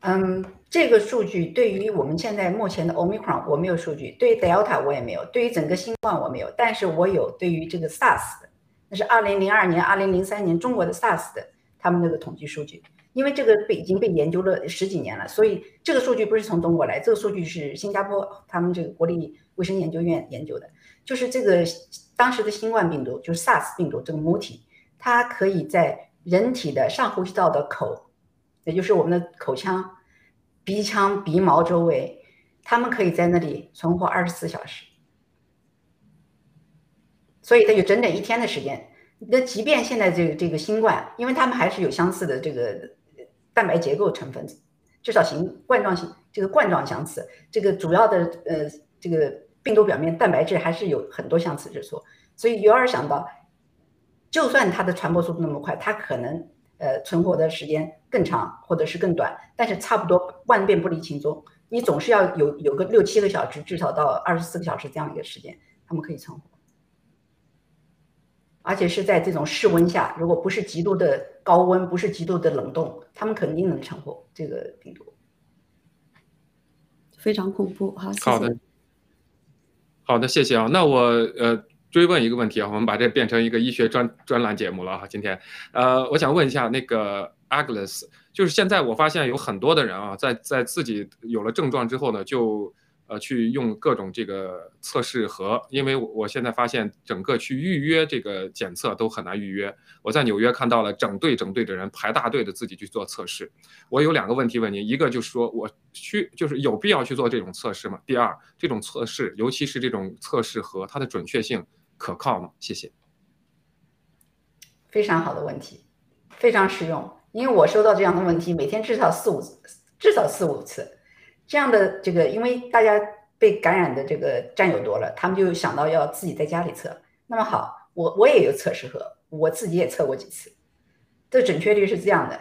嗯，这个数据对于我们现在目前的 Omicron 我没有数据，对于 Delta 我也没有，对于整个新冠我没有，但是我有对于这个 SARS 是二零零二年、二零零三年中国的 SARS 的他们那个统计数据，因为这个被已经被研究了十几年了，所以这个数据不是从中国来，这个数据是新加坡他们这个国立卫生研究院研究的，就是这个当时的新冠病毒，就是 SARS 病毒这个母体，它可以在人体的上呼吸道的口，也就是我们的口腔、鼻腔、鼻毛周围，它们可以在那里存活二十四小时。所以它有整整一天的时间。那即便现在这个这个新冠，因为它们还是有相似的这个蛋白结构成分，至少形冠状形这个冠状相似，这个主要的呃这个病毒表面蛋白质还是有很多相似之处。所以由而想到，就算它的传播速度那么快，它可能呃存活的时间更长或者是更短，但是差不多万变不离其宗，你总是要有有个六七个小时，至少到二十四个小时这样一个时间，它们可以存活。而且是在这种室温下，如果不是极度的高温，不是极度的冷冻，他们肯定能存活这个病毒。非常恐怖，好，好的，好的，谢谢啊。那我呃追问一个问题啊，我们把这变成一个医学专专栏节目了哈。今天，呃，我想问一下那个 Agnes，就是现在我发现有很多的人啊，在在自己有了症状之后呢，就。呃，去用各种这个测试盒，因为我我现在发现整个去预约这个检测都很难预约。我在纽约看到了整队整队的人排大队的自己去做测试。我有两个问题问您，一个就是说我去就是有必要去做这种测试吗？第二，这种测试，尤其是这种测试盒，它的准确性可靠吗？谢谢。非常好的问题，非常实用，因为我收到这样的问题，每天至少四五至少四五次。这样的这个，因为大家被感染的这个战友多了，他们就想到要自己在家里测。那么好，我我也有测试盒，我自己也测过几次，这准确率是这样的。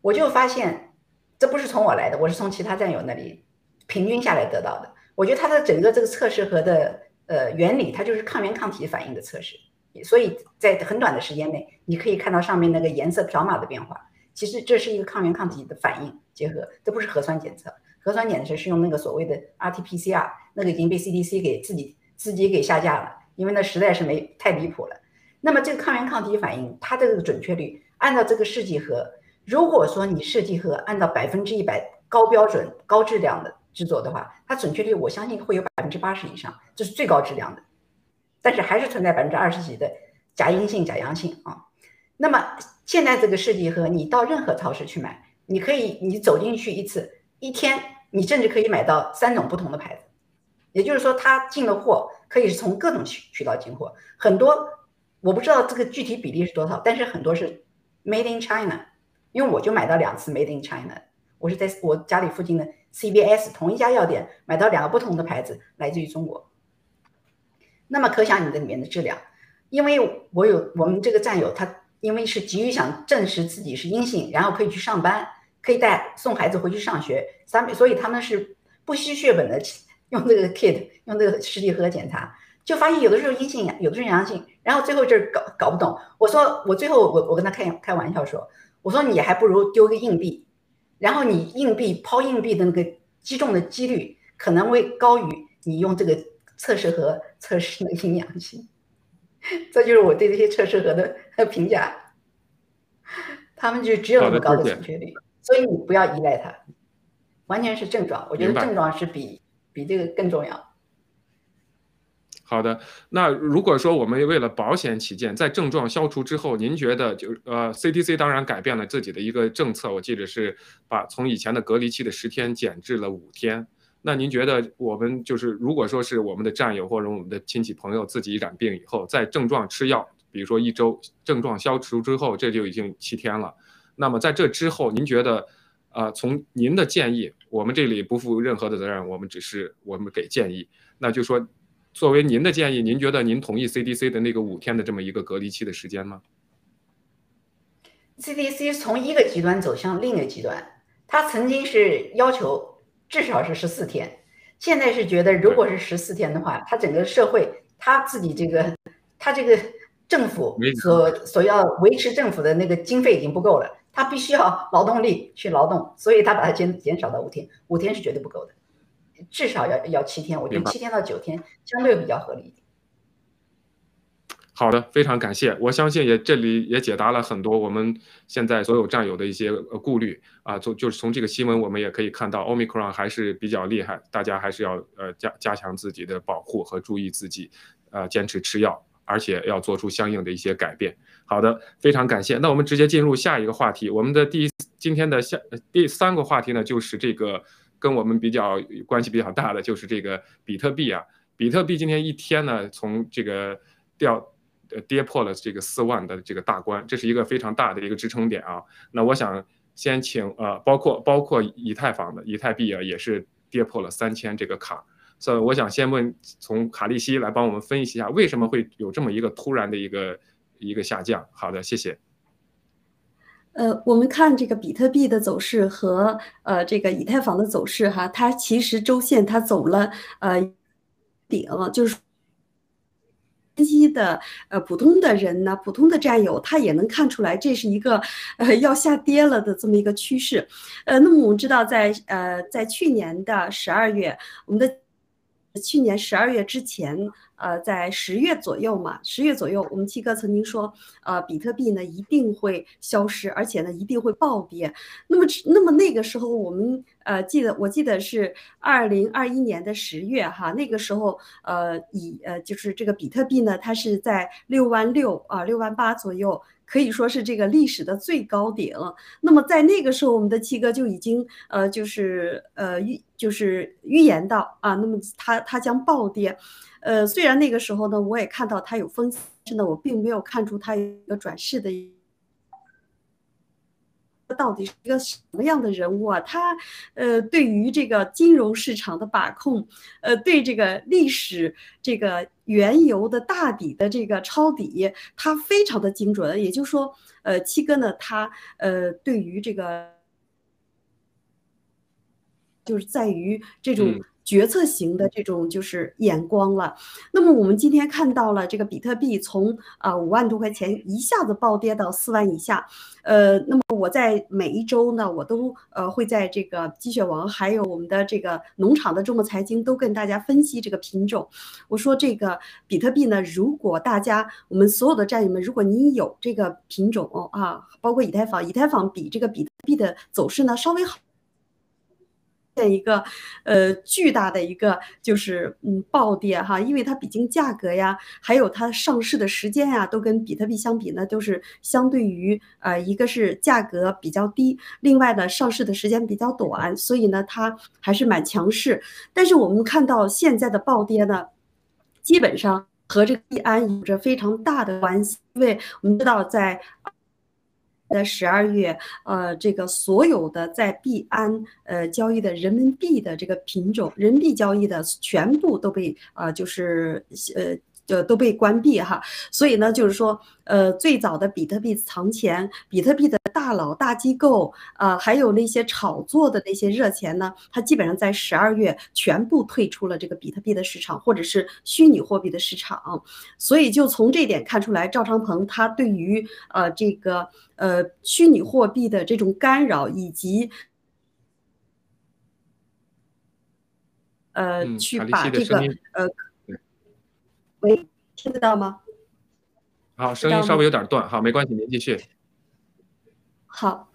我就发现，这不是从我来的，我是从其他战友那里平均下来得到的。我觉得它的整个这个测试盒的呃原理，它就是抗原抗体反应的测试，所以在很短的时间内，你可以看到上面那个颜色条码的变化。其实这是一个抗原抗体的反应结合，这不是核酸检测。核酸检测是用那个所谓的 RT-PCR，那个已经被 CDC 给自己自己给下架了，因为那实在是没太离谱了。那么这个抗原抗体反应，它的这个准确率，按照这个试剂盒，如果说你试剂盒按照百分之一百高标准、高质量的制作的话，它准确率我相信会有百分之八十以上，这是最高质量的。但是还是存在百分之二十几的假阴性、假阳性啊。那么现在这个试剂盒，你到任何超市去买，你可以你走进去一次，一天你甚至可以买到三种不同的牌子，也就是说，它进的货可以是从各种渠渠道进货，很多我不知道这个具体比例是多少，但是很多是 Made in China，因为我就买到两次 Made in China，我是在我家里附近的 CVS 同一家药店买到两个不同的牌子，来自于中国。那么可想你的里面的质量，因为我有我们这个战友他。因为是急于想证实自己是阴性，然后可以去上班，可以带送孩子回去上学，三所以他们是不惜血本的用这个 kit，用这个试剂盒检查，就发现有的时候阴性，有的时候阳性，然后最后就是搞搞不懂。我说我最后我我跟他开开玩笑说，我说你还不如丢个硬币，然后你硬币抛硬币的那个击中的几率可能会高于你用这个测试盒测试那个阴阳性。<laughs> 这就是我对这些测试盒的 <laughs> 评价，他们就只有那么高的准确率，所以你不要依赖它，完全是症状。我觉得症状是比比这个更重要。好的，那如果说我们为了保险起见，在症状消除之后，您觉得就呃，CDC 当然改变了自己的一个政策，我记得是把从以前的隔离期的十天减至了五天。那您觉得我们就是，如果说是我们的战友或者我们的亲戚朋友自己染病以后，在症状吃药，比如说一周症状消除之后，这就已经七天了。那么在这之后，您觉得，呃，从您的建议，我们这里不负任何的责任，我们只是我们给建议。那就说，作为您的建议，您觉得您同意 CDC 的那个五天的这么一个隔离期的时间吗？CDC 从一个极端走向另一个极端，他曾经是要求。至少是十四天，现在是觉得，如果是十四天的话，他整个社会他自己这个，他这个政府所所要维持政府的那个经费已经不够了，他必须要劳动力去劳动，所以他把它减减少到五天，五天是绝对不够的，至少要要七天，我觉得七天到九天相对比较合理一点。好的，非常感谢。我相信也这里也解答了很多我们现在所有战友的一些呃顾虑啊。从就是从这个新闻我们也可以看到，omicron 还是比较厉害，大家还是要呃加加强自己的保护和注意自己，呃坚持吃药，而且要做出相应的一些改变。好的，非常感谢。那我们直接进入下一个话题。我们的第今天的下第三个话题呢，就是这个跟我们比较关系比较大的，就是这个比特币啊。比特币今天一天呢，从这个掉。呃，跌破了这个四万的这个大关，这是一个非常大的一个支撑点啊。那我想先请呃，包括包括以太坊的以太币啊，也是跌破了三千这个坎。所以我想先问从卡利西来帮我们分析一下，为什么会有这么一个突然的一个一个下降？好的，谢谢。呃，我们看这个比特币的走势和呃这个以太坊的走势哈，它其实周线它走了呃顶，就是。分析的呃普通的人呢，普通的战友，他也能看出来这是一个呃要下跌了的这么一个趋势。呃，那么我们知道，在呃在去年的十二月，我们的去年十二月之前。呃，在十月左右嘛，十月左右，我们七哥曾经说，呃，比特币呢一定会消失，而且呢一定会暴跌。那么，那么那个时候我们呃记得，我记得是二零二一年的十月哈，那个时候呃以呃就是这个比特币呢，它是在六万六啊六万八左右。可以说是这个历史的最高顶。那么在那个时候，我们的七哥就已经呃，就是呃预就是预言到啊，那么它它将暴跌。呃，虽然那个时候呢，我也看到它有风险，但是呢，我并没有看出它一个转势的。到底是一个什么样的人物啊？他呃，对于这个金融市场的把控，呃，对这个历史这个原油的大底的这个抄底，他非常的精准。也就是说，呃，七哥呢，他呃，对于这个就是在于这种。决策型的这种就是眼光了。那么我们今天看到了这个比特币从啊五万多块钱一下子暴跌到四万以下，呃，那么我在每一周呢，我都呃会在这个鸡血王还有我们的这个农场的中国财经都跟大家分析这个品种。我说这个比特币呢，如果大家我们所有的战友们，如果你有这个品种啊，包括以太坊，以太坊比这个比特币的走势呢稍微好。现一个呃巨大的一个就是嗯暴跌哈，因为它毕竟价格呀，还有它上市的时间呀，都跟比特币相比呢，都是相对于呃一个是价格比较低，另外呢上市的时间比较短，所以呢它还是蛮强势。但是我们看到现在的暴跌呢，基本上和这个币安有着非常大的关系，因为我们知道在。在十二月，呃，这个所有的在币安呃交易的人民币的这个品种，人民币交易的全部都被呃，就是呃。就都被关闭哈，所以呢，就是说，呃，最早的比特币藏钱，比特币的大佬、大机构啊，还有那些炒作的那些热钱呢，它基本上在十二月全部退出了这个比特币的市场，或者是虚拟货币的市场。所以就从这点看出来，赵长鹏他对于呃这个呃虚拟货币的这种干扰，以及呃去把这个呃。喂，听得到吗？好，声音稍微有点断，好，没关系，您继续。好，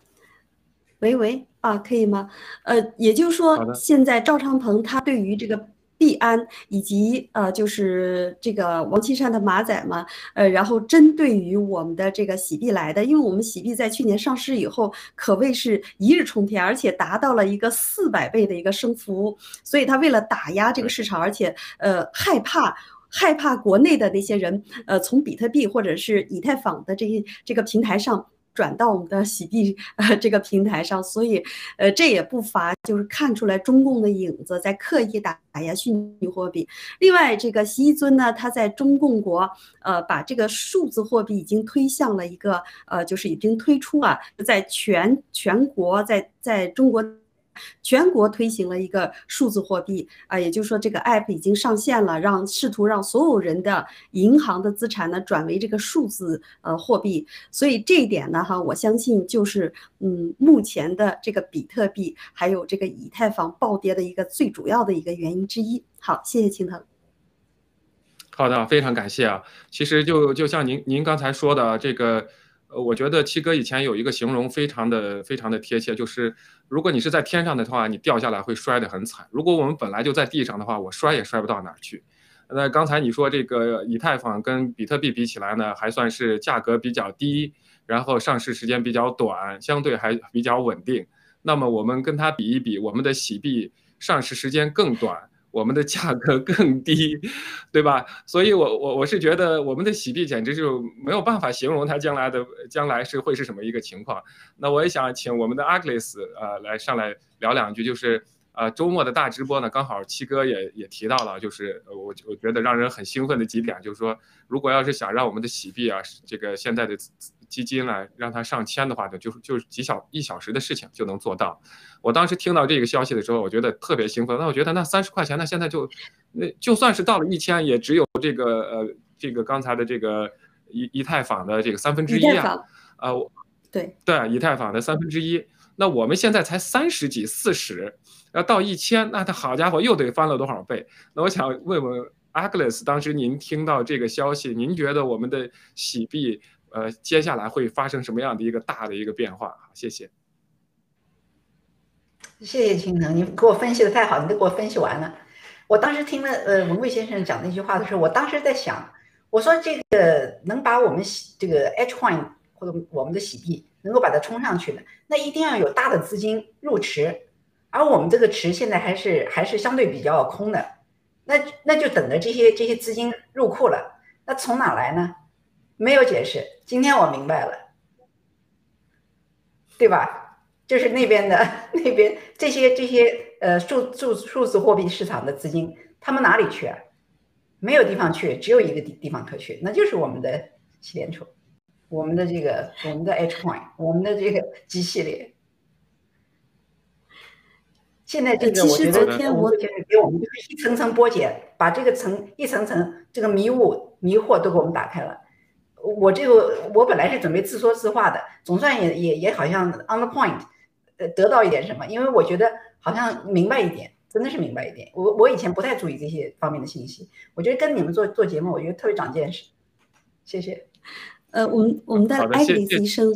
喂喂啊，可以吗？呃，也就是说，现在赵长鹏他对于这个。币安以及呃，就是这个王岐山的马仔嘛，呃，然后针对于我们的这个喜币来的，因为我们喜币在去年上市以后，可谓是一日冲天，而且达到了一个四百倍的一个升幅，所以他为了打压这个市场，而且呃害怕害怕国内的那些人呃从比特币或者是以太坊的这些这个平台上。转到我们的洗币呃这个平台上，<laughs> 所以呃这也不乏就是看出来中共的影子在刻意打压虚拟货币。另外，这个习尊呢，他在中共国呃把这个数字货币已经推向了一个呃就是已经推出啊，在全全国在在中国。全国推行了一个数字货币啊，也就是说这个 app 已经上线了，让试图让所有人的银行的资产呢转为这个数字呃货币。所以这一点呢哈，我相信就是嗯目前的这个比特币还有这个以太坊暴跌的一个最主要的一个原因之一。好，谢谢青藤。好的，非常感谢啊。其实就就像您您刚才说的这个。我觉得七哥以前有一个形容非常的非常的贴切，就是如果你是在天上的话，你掉下来会摔得很惨；如果我们本来就在地上的话，我摔也摔不到哪儿去。那刚才你说这个以太坊跟比特币比起来呢，还算是价格比较低，然后上市时间比较短，相对还比较稳定。那么我们跟它比一比，我们的洗币上市时间更短。我们的价格更低，对吧？所以，我我我是觉得我们的喜币简直就没有办法形容它将来的将来是会是什么一个情况。那我也想请我们的 Agnes 呃来上来聊两句，就是呃周末的大直播呢，刚好七哥也也提到了，就是我我觉得让人很兴奋的几点，就是说如果要是想让我们的喜币啊，这个现在的。基金来让它上千的话呢，就是就是几小一小时的事情就能做到。我当时听到这个消息的时候，我觉得特别兴奋。那我觉得那三十块钱，那现在就那就算是到了一千，也只有这个呃这个刚才的这个以以太坊的这个三分之一啊。啊，对对，以太坊的三分之一。那我们现在才三十几四十，要到一千，那他好家伙又得翻了多少倍？那我想问问 Agnes，当时您听到这个消息，您觉得我们的喜币？呃，接下来会发生什么样的一个大的一个变化？好，谢谢。谢谢青藤，你给我分析的太好，你都给我分析完了。我当时听了呃文贵先生讲那句话的时候，我当时在想，我说这个能把我们这个 H coin 或者我们的洗币能够把它冲上去的，那一定要有大的资金入池，而我们这个池现在还是还是相对比较空的，那那就等着这些这些资金入库了，那从哪来呢？没有解释，今天我明白了，对吧？就是那边的那边这些这些呃数数数字货币市场的资金，他们哪里去啊？没有地方去，只有一个地地方可去，那就是我们的七联储，我们的这个我们的 H coin，我们的这个 <laughs> G 系列。现在这个我觉得，我给我们一层层剥解，把这个层一层层这个迷雾迷惑都给我们打开了。我这个我本来是准备自说自话的，总算也也也好像 on the point，呃，得到一点什么，因为我觉得好像明白一点，真的是明白一点。我我以前不太注意这些方面的信息，我觉得跟你们做做节目，我觉得特别长见识。谢谢。呃，我们我们的艾格里斯医生。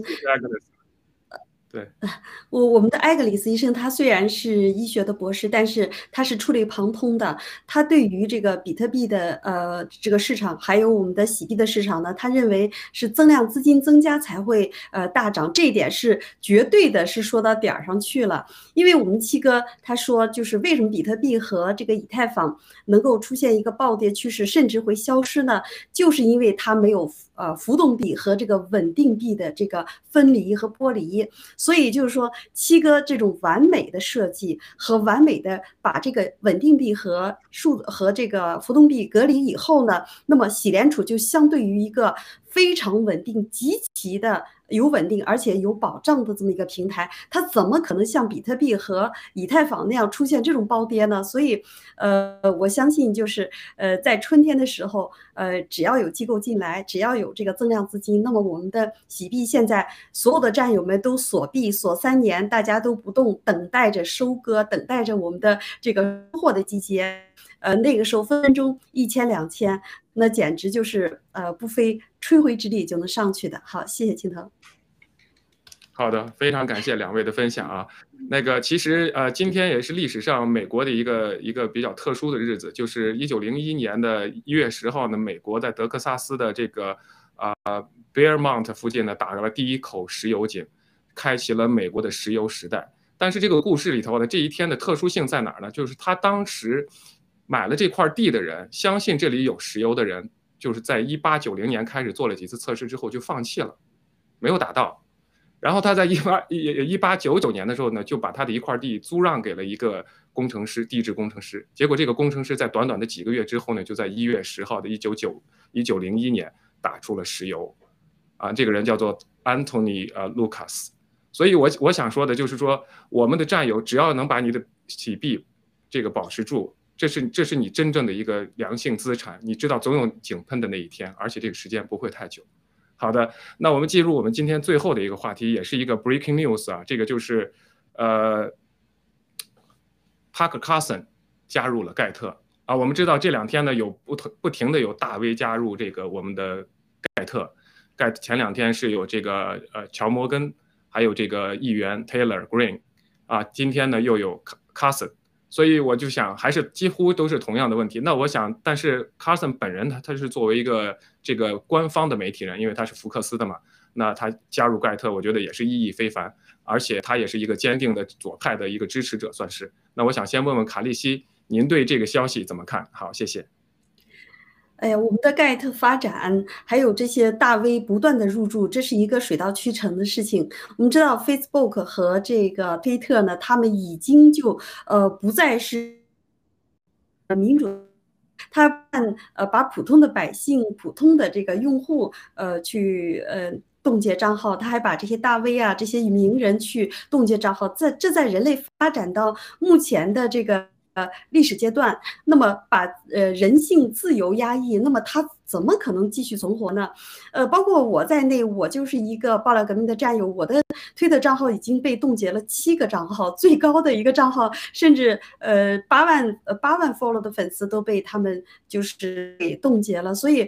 对，<laughs> 我我们的艾格里斯医生，他虽然是医学的博士，但是他是触类旁通的。他对于这个比特币的呃这个市场，还有我们的洗币的市场呢，他认为是增量资金增加才会呃大涨，这一点是绝对的，是说到点儿上去了。因为我们七哥他说，就是为什么比特币和这个以太坊能够出现一个暴跌趋势，甚至会消失呢？就是因为它没有。呃，浮动币和这个稳定币的这个分离和剥离，所以就是说，七哥这种完美的设计和完美的把这个稳定币和数和这个浮动币隔离以后呢，那么喜联储就相对于一个。非常稳定，极其的有稳定，而且有保障的这么一个平台，它怎么可能像比特币和以太坊那样出现这种暴跌呢？所以，呃，我相信就是呃，在春天的时候，呃，只要有机构进来，只要有这个增量资金，那么我们的洗币现在所有的战友们都锁币锁三年，大家都不动，等待着收割，等待着我们的这个收获的季节。呃，那个时候分分钟一千两千，那简直就是呃不费吹灰之力就能上去的。好，谢谢青藤。好的，非常感谢两位的分享啊。那个其实呃，今天也是历史上美国的一个一个比较特殊的日子，就是一九零一年的一月十号呢，美国在德克萨斯的这个啊 Bear Mount 附近呢打了第一口石油井，开启了美国的石油时代。但是这个故事里头的这一天的特殊性在哪儿呢？就是他当时。买了这块地的人，相信这里有石油的人，就是在一八九零年开始做了几次测试之后就放弃了，没有打到。然后他在一八一一八九九年的时候呢，就把他的一块地租让给了一个工程师，地质工程师。结果这个工程师在短短的几个月之后呢，就在一月十号的一九九一九零一年打出了石油。啊，这个人叫做 Anthony 呃 Lucas。所以我我想说的就是说，我们的战友只要能把你的洗币这个保持住。这是这是你真正的一个良性资产，你知道总有井喷的那一天，而且这个时间不会太久。好的，那我们进入我们今天最后的一个话题，也是一个 breaking news 啊，这个就是呃，Parker Carson 加入了盖特啊。我们知道这两天呢有不同不停的有大 V 加入这个我们的盖特，盖前两天是有这个呃乔摩根，还有这个议员 Taylor Green 啊，今天呢又有 Carson。所以我就想，还是几乎都是同样的问题。那我想，但是 Carson 本人他他是作为一个这个官方的媒体人，因为他是福克斯的嘛，那他加入盖特，我觉得也是意义非凡，而且他也是一个坚定的左派的一个支持者，算是。那我想先问问卡利西，您对这个消息怎么看？好，谢谢。哎呀，我们的盖特发展，还有这些大 V 不断的入驻，这是一个水到渠成的事情。我们知道，Facebook 和这个推特呢，他们已经就呃不再是民主，他呃把普通的百姓、普通的这个用户呃去呃冻结账号，他还把这些大 V 啊、这些名人去冻结账号。在这在人类发展到目前的这个。呃，历史阶段，那么把呃人性自由压抑，那么他怎么可能继续存活呢？呃，包括我在内，我就是一个爆料革命的战友，我的推特账号已经被冻结了七个账号，最高的一个账号甚至呃八万呃八万 follow 的粉丝都被他们就是给冻结了。所以，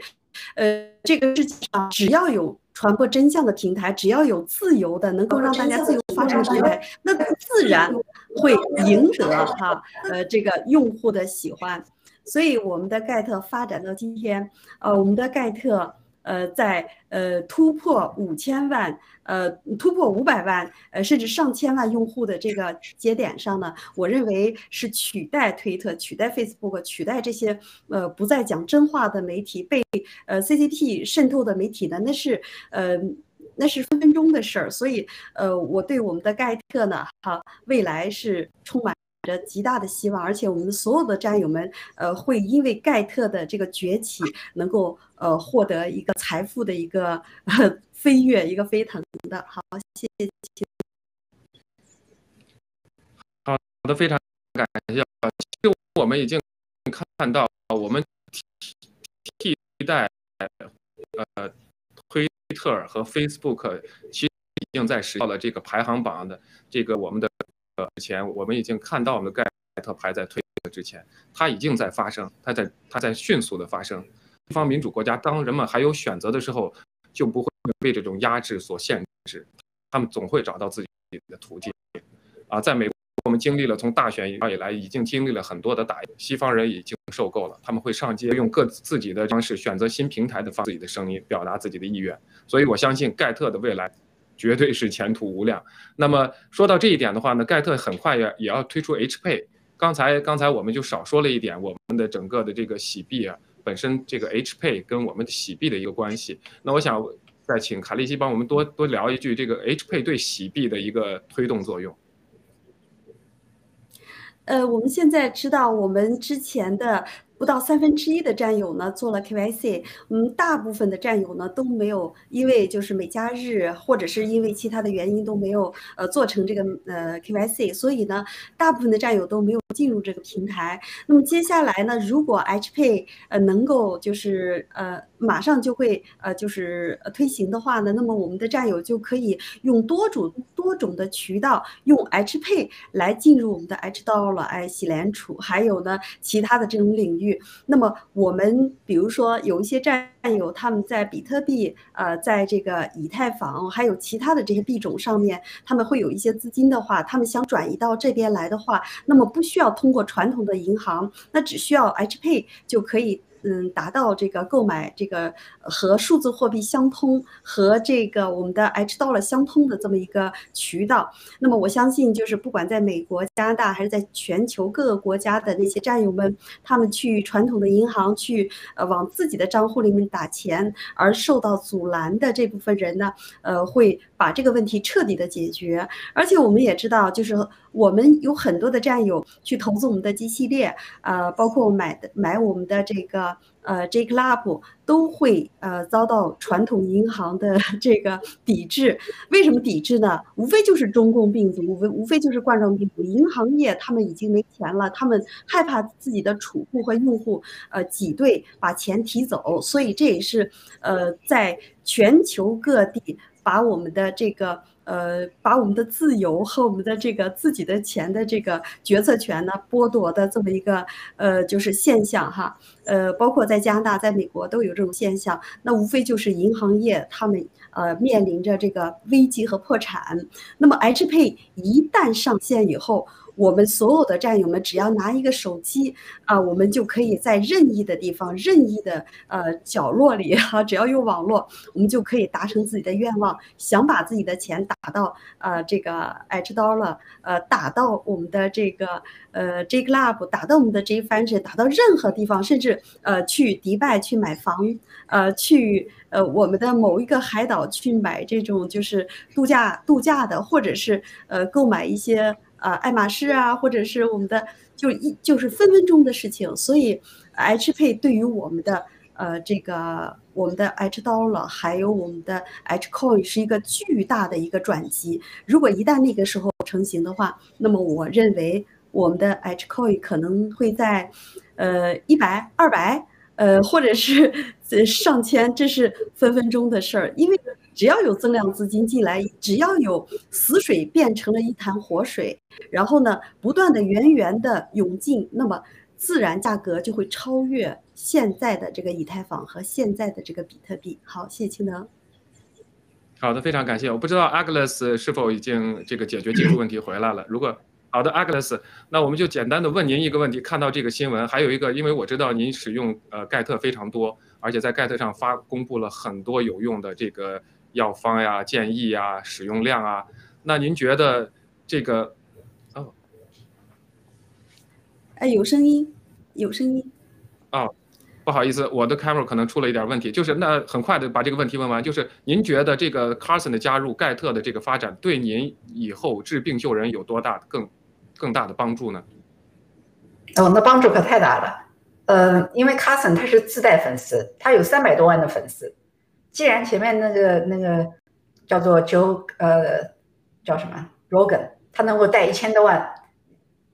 呃，这个世界上只要有传播真相的平台，只要有自由的能够让大家自由发声的平台，那自然。会赢得哈呃这个用户的喜欢，所以我们的盖特发展到今天，呃我们的盖特呃在呃突破五千万呃突破五百万呃甚至上千万用户的这个节点上呢，我认为是取代推特、取代 Facebook、取代这些呃不再讲真话的媒体被呃 CCP 渗透的媒体呢，那是呃。那是分分钟的事儿，所以，呃，我对我们的盖特呢，哈，未来是充满着极大的希望，而且我们的所有的战友们，呃，会因为盖特的这个崛起，能够呃获得一个财富的一个 <laughs> 飞跃，一个飞腾的。好，谢谢。好的，非常感谢。其实我们已经看到，我们替代呃推特和 Facebook，其实已经在实现了这个排行榜的这个我们的呃前，我们已经看到我们的盖特排在推特之前，它已经在发生，它在它在迅速的发生。西方民主国家，当人们还有选择的时候，就不会被这种压制所限制，他们总会找到自己的途径。啊，在美国，我们经历了从大选以来，已经经历了很多的打压，西方人已经受够了，他们会上街用各自己的方式选择新平台的发自己的声音，表达自己的意愿。所以我相信盖特的未来绝对是前途无量。那么说到这一点的话呢，盖特很快也也要推出 H Pay。刚才刚才我们就少说了一点，我们的整个的这个洗币啊。本身这个 H Pay 跟我们洗币的一个关系，那我想再请卡利西帮我们多多聊一句这个 H Pay 对洗币的一个推动作用。呃，我们现在知道我们之前的。不到三分之一的战友呢做了 KYC，嗯，大部分的战友呢都没有因为就是美加日或者是因为其他的原因都没有呃做成这个呃 KYC，所以呢，大部分的战友都没有进入这个平台。那么接下来呢，如果 HPay 呃能够就是呃马上就会呃就是推行的话呢，那么我们的战友就可以用多种多种的渠道用 HPay 来进入我们的 H Dollar 哎洗联储，还有呢其他的这种领域。那么我们比如说有一些战友，他们在比特币、呃，在这个以太坊，还有其他的这些币种上面，他们会有一些资金的话，他们想转移到这边来的话，那么不需要要通过传统的银行，那只需要 HP 就可以。嗯，达到这个购买这个和数字货币相通，和这个我们的 H Dollar 相通的这么一个渠道。那么我相信，就是不管在美国、加拿大，还是在全球各个国家的那些战友们，他们去传统的银行去呃往自己的账户里面打钱，而受到阻拦的这部分人呢，呃，会把这个问题彻底的解决。而且我们也知道，就是我们有很多的战友去投资我们的 G 系列，呃，包括买的买我们的这个。呃，J Club 都会呃遭到传统银行的 <laughs> 这个抵制。为什么抵制呢？无非就是中共病毒，无非无非就是冠状病毒。银行业他们已经没钱了，他们害怕自己的储户和用户呃挤兑把钱提走，所以这也是呃在全球各地把我们的这个。呃，把我们的自由和我们的这个自己的钱的这个决策权呢剥夺的这么一个呃就是现象哈，呃，包括在加拿大、在美国都有这种现象。那无非就是银行业他们呃面临着这个危机和破产。那么 H Pay 一旦上线以后，我们所有的战友们只要拿一个手机啊，我们就可以在任意的地方、任意的呃角落里哈，只要有网络，我们就可以达成自己的愿望。想把自己的钱打到呃这个 H Dollar，呃打到我们的这个呃 J Club，打到我们的 J Fund，打到任何地方，甚至呃去迪拜去买房，呃去呃我们的某一个海岛去买这种就是度假度假的，或者是呃购买一些。呃，爱马仕啊，或者是我们的，就一就是分分钟的事情。所以 H p 对于我们的呃这个我们的 H Dollar 还有我们的 H Coin 是一个巨大的一个转机。如果一旦那个时候成型的话，那么我认为我们的 H Coin 可能会在呃一百、二百，呃或者是 <laughs> 上千，这是分分钟的事儿，因为。只要有增量资金进来，只要有死水变成了一潭活水，然后呢，不断的源源的涌进，那么自然价格就会超越现在的这个以太坊和现在的这个比特币。好，谢谢青能。好的，非常感谢。我不知道 Agnes 是否已经这个解决技术问题回来了。如果好的，Agnes，那我们就简单的问您一个问题：看到这个新闻，还有一个，因为我知道您使用呃盖特非常多，而且在盖特上发公布了很多有用的这个。药方呀、建议呀、使用量啊，那您觉得这个？哦，哎，有声音，有声音。哦，不好意思，我的 camera 可能出了一点问题。就是那很快的把这个问题问完。就是您觉得这个 Carson 的加入、盖特的这个发展，对您以后治病救人有多大更更大的帮助呢？哦，那帮助可太大了。呃，因为 Carson 他是自带粉丝，他有三百多万的粉丝。既然前面那个那个叫做 Joe 呃叫什么 Rogan，他能够带一千多万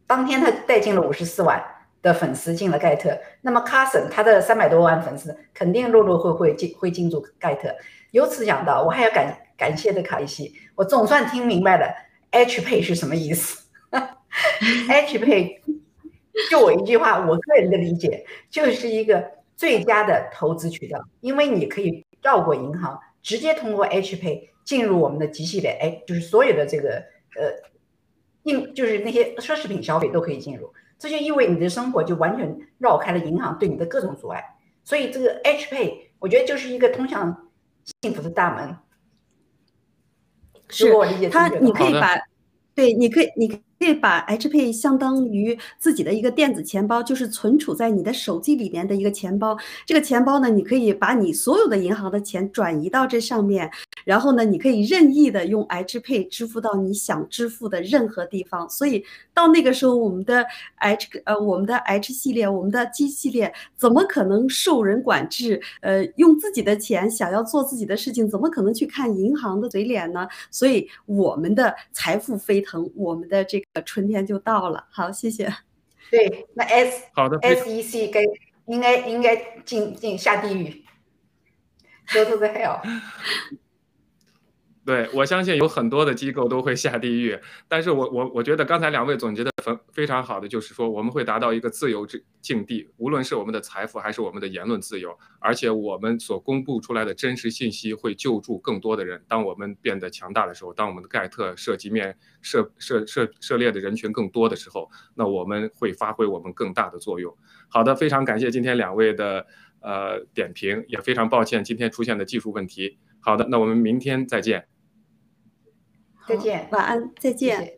当天他带进了五十四万的粉丝进了盖特。那么 Carson 他的三百多万粉丝肯定陆陆会会进会进入盖特。由此讲到，我还要感感谢的卡利西，我总算听明白了 H 配是什么意思。<laughs> H 配，就我一句话，我个人的理解就是一个最佳的投资渠道，因为你可以绕过银行，直接通过 H Pay 进入我们的极系列，哎，就是所有的这个呃。应就是那些奢侈品消费都可以进入，这就意味你的生活就完全绕开了银行对你的各种阻碍。所以这个 H Pay 我觉得就是一个通向幸福的大门。是，他你可以把，对，你可以你。可以把 HP 相当于自己的一个电子钱包，就是存储在你的手机里面的一个钱包。这个钱包呢，你可以把你所有的银行的钱转移到这上面，然后呢，你可以任意的用 HP 支付到你想支付的任何地方。所以到那个时候，我们的 H 呃我们的 H 系列，我们的 G 系列怎么可能受人管制？呃，用自己的钱想要做自己的事情，怎么可能去看银行的嘴脸呢？所以我们的财富飞腾，我们的这。春天就到了，好，谢谢。<laughs> 对，那 S <laughs> 好的 SEC 该应该应该进进下地狱，Go to the hell。<laughs> 对，我相信有很多的机构都会下地狱，但是我我我觉得刚才两位总结的非非常好的，就是说我们会达到一个自由之境地，无论是我们的财富还是我们的言论自由，而且我们所公布出来的真实信息会救助更多的人。当我们变得强大的时候，当我们的盖特涉及面涉涉涉涉猎的人群更多的时候，那我们会发挥我们更大的作用。好的，非常感谢今天两位的呃点评，也非常抱歉今天出现的技术问题。好的，那我们明天再见。再见，晚安，再见。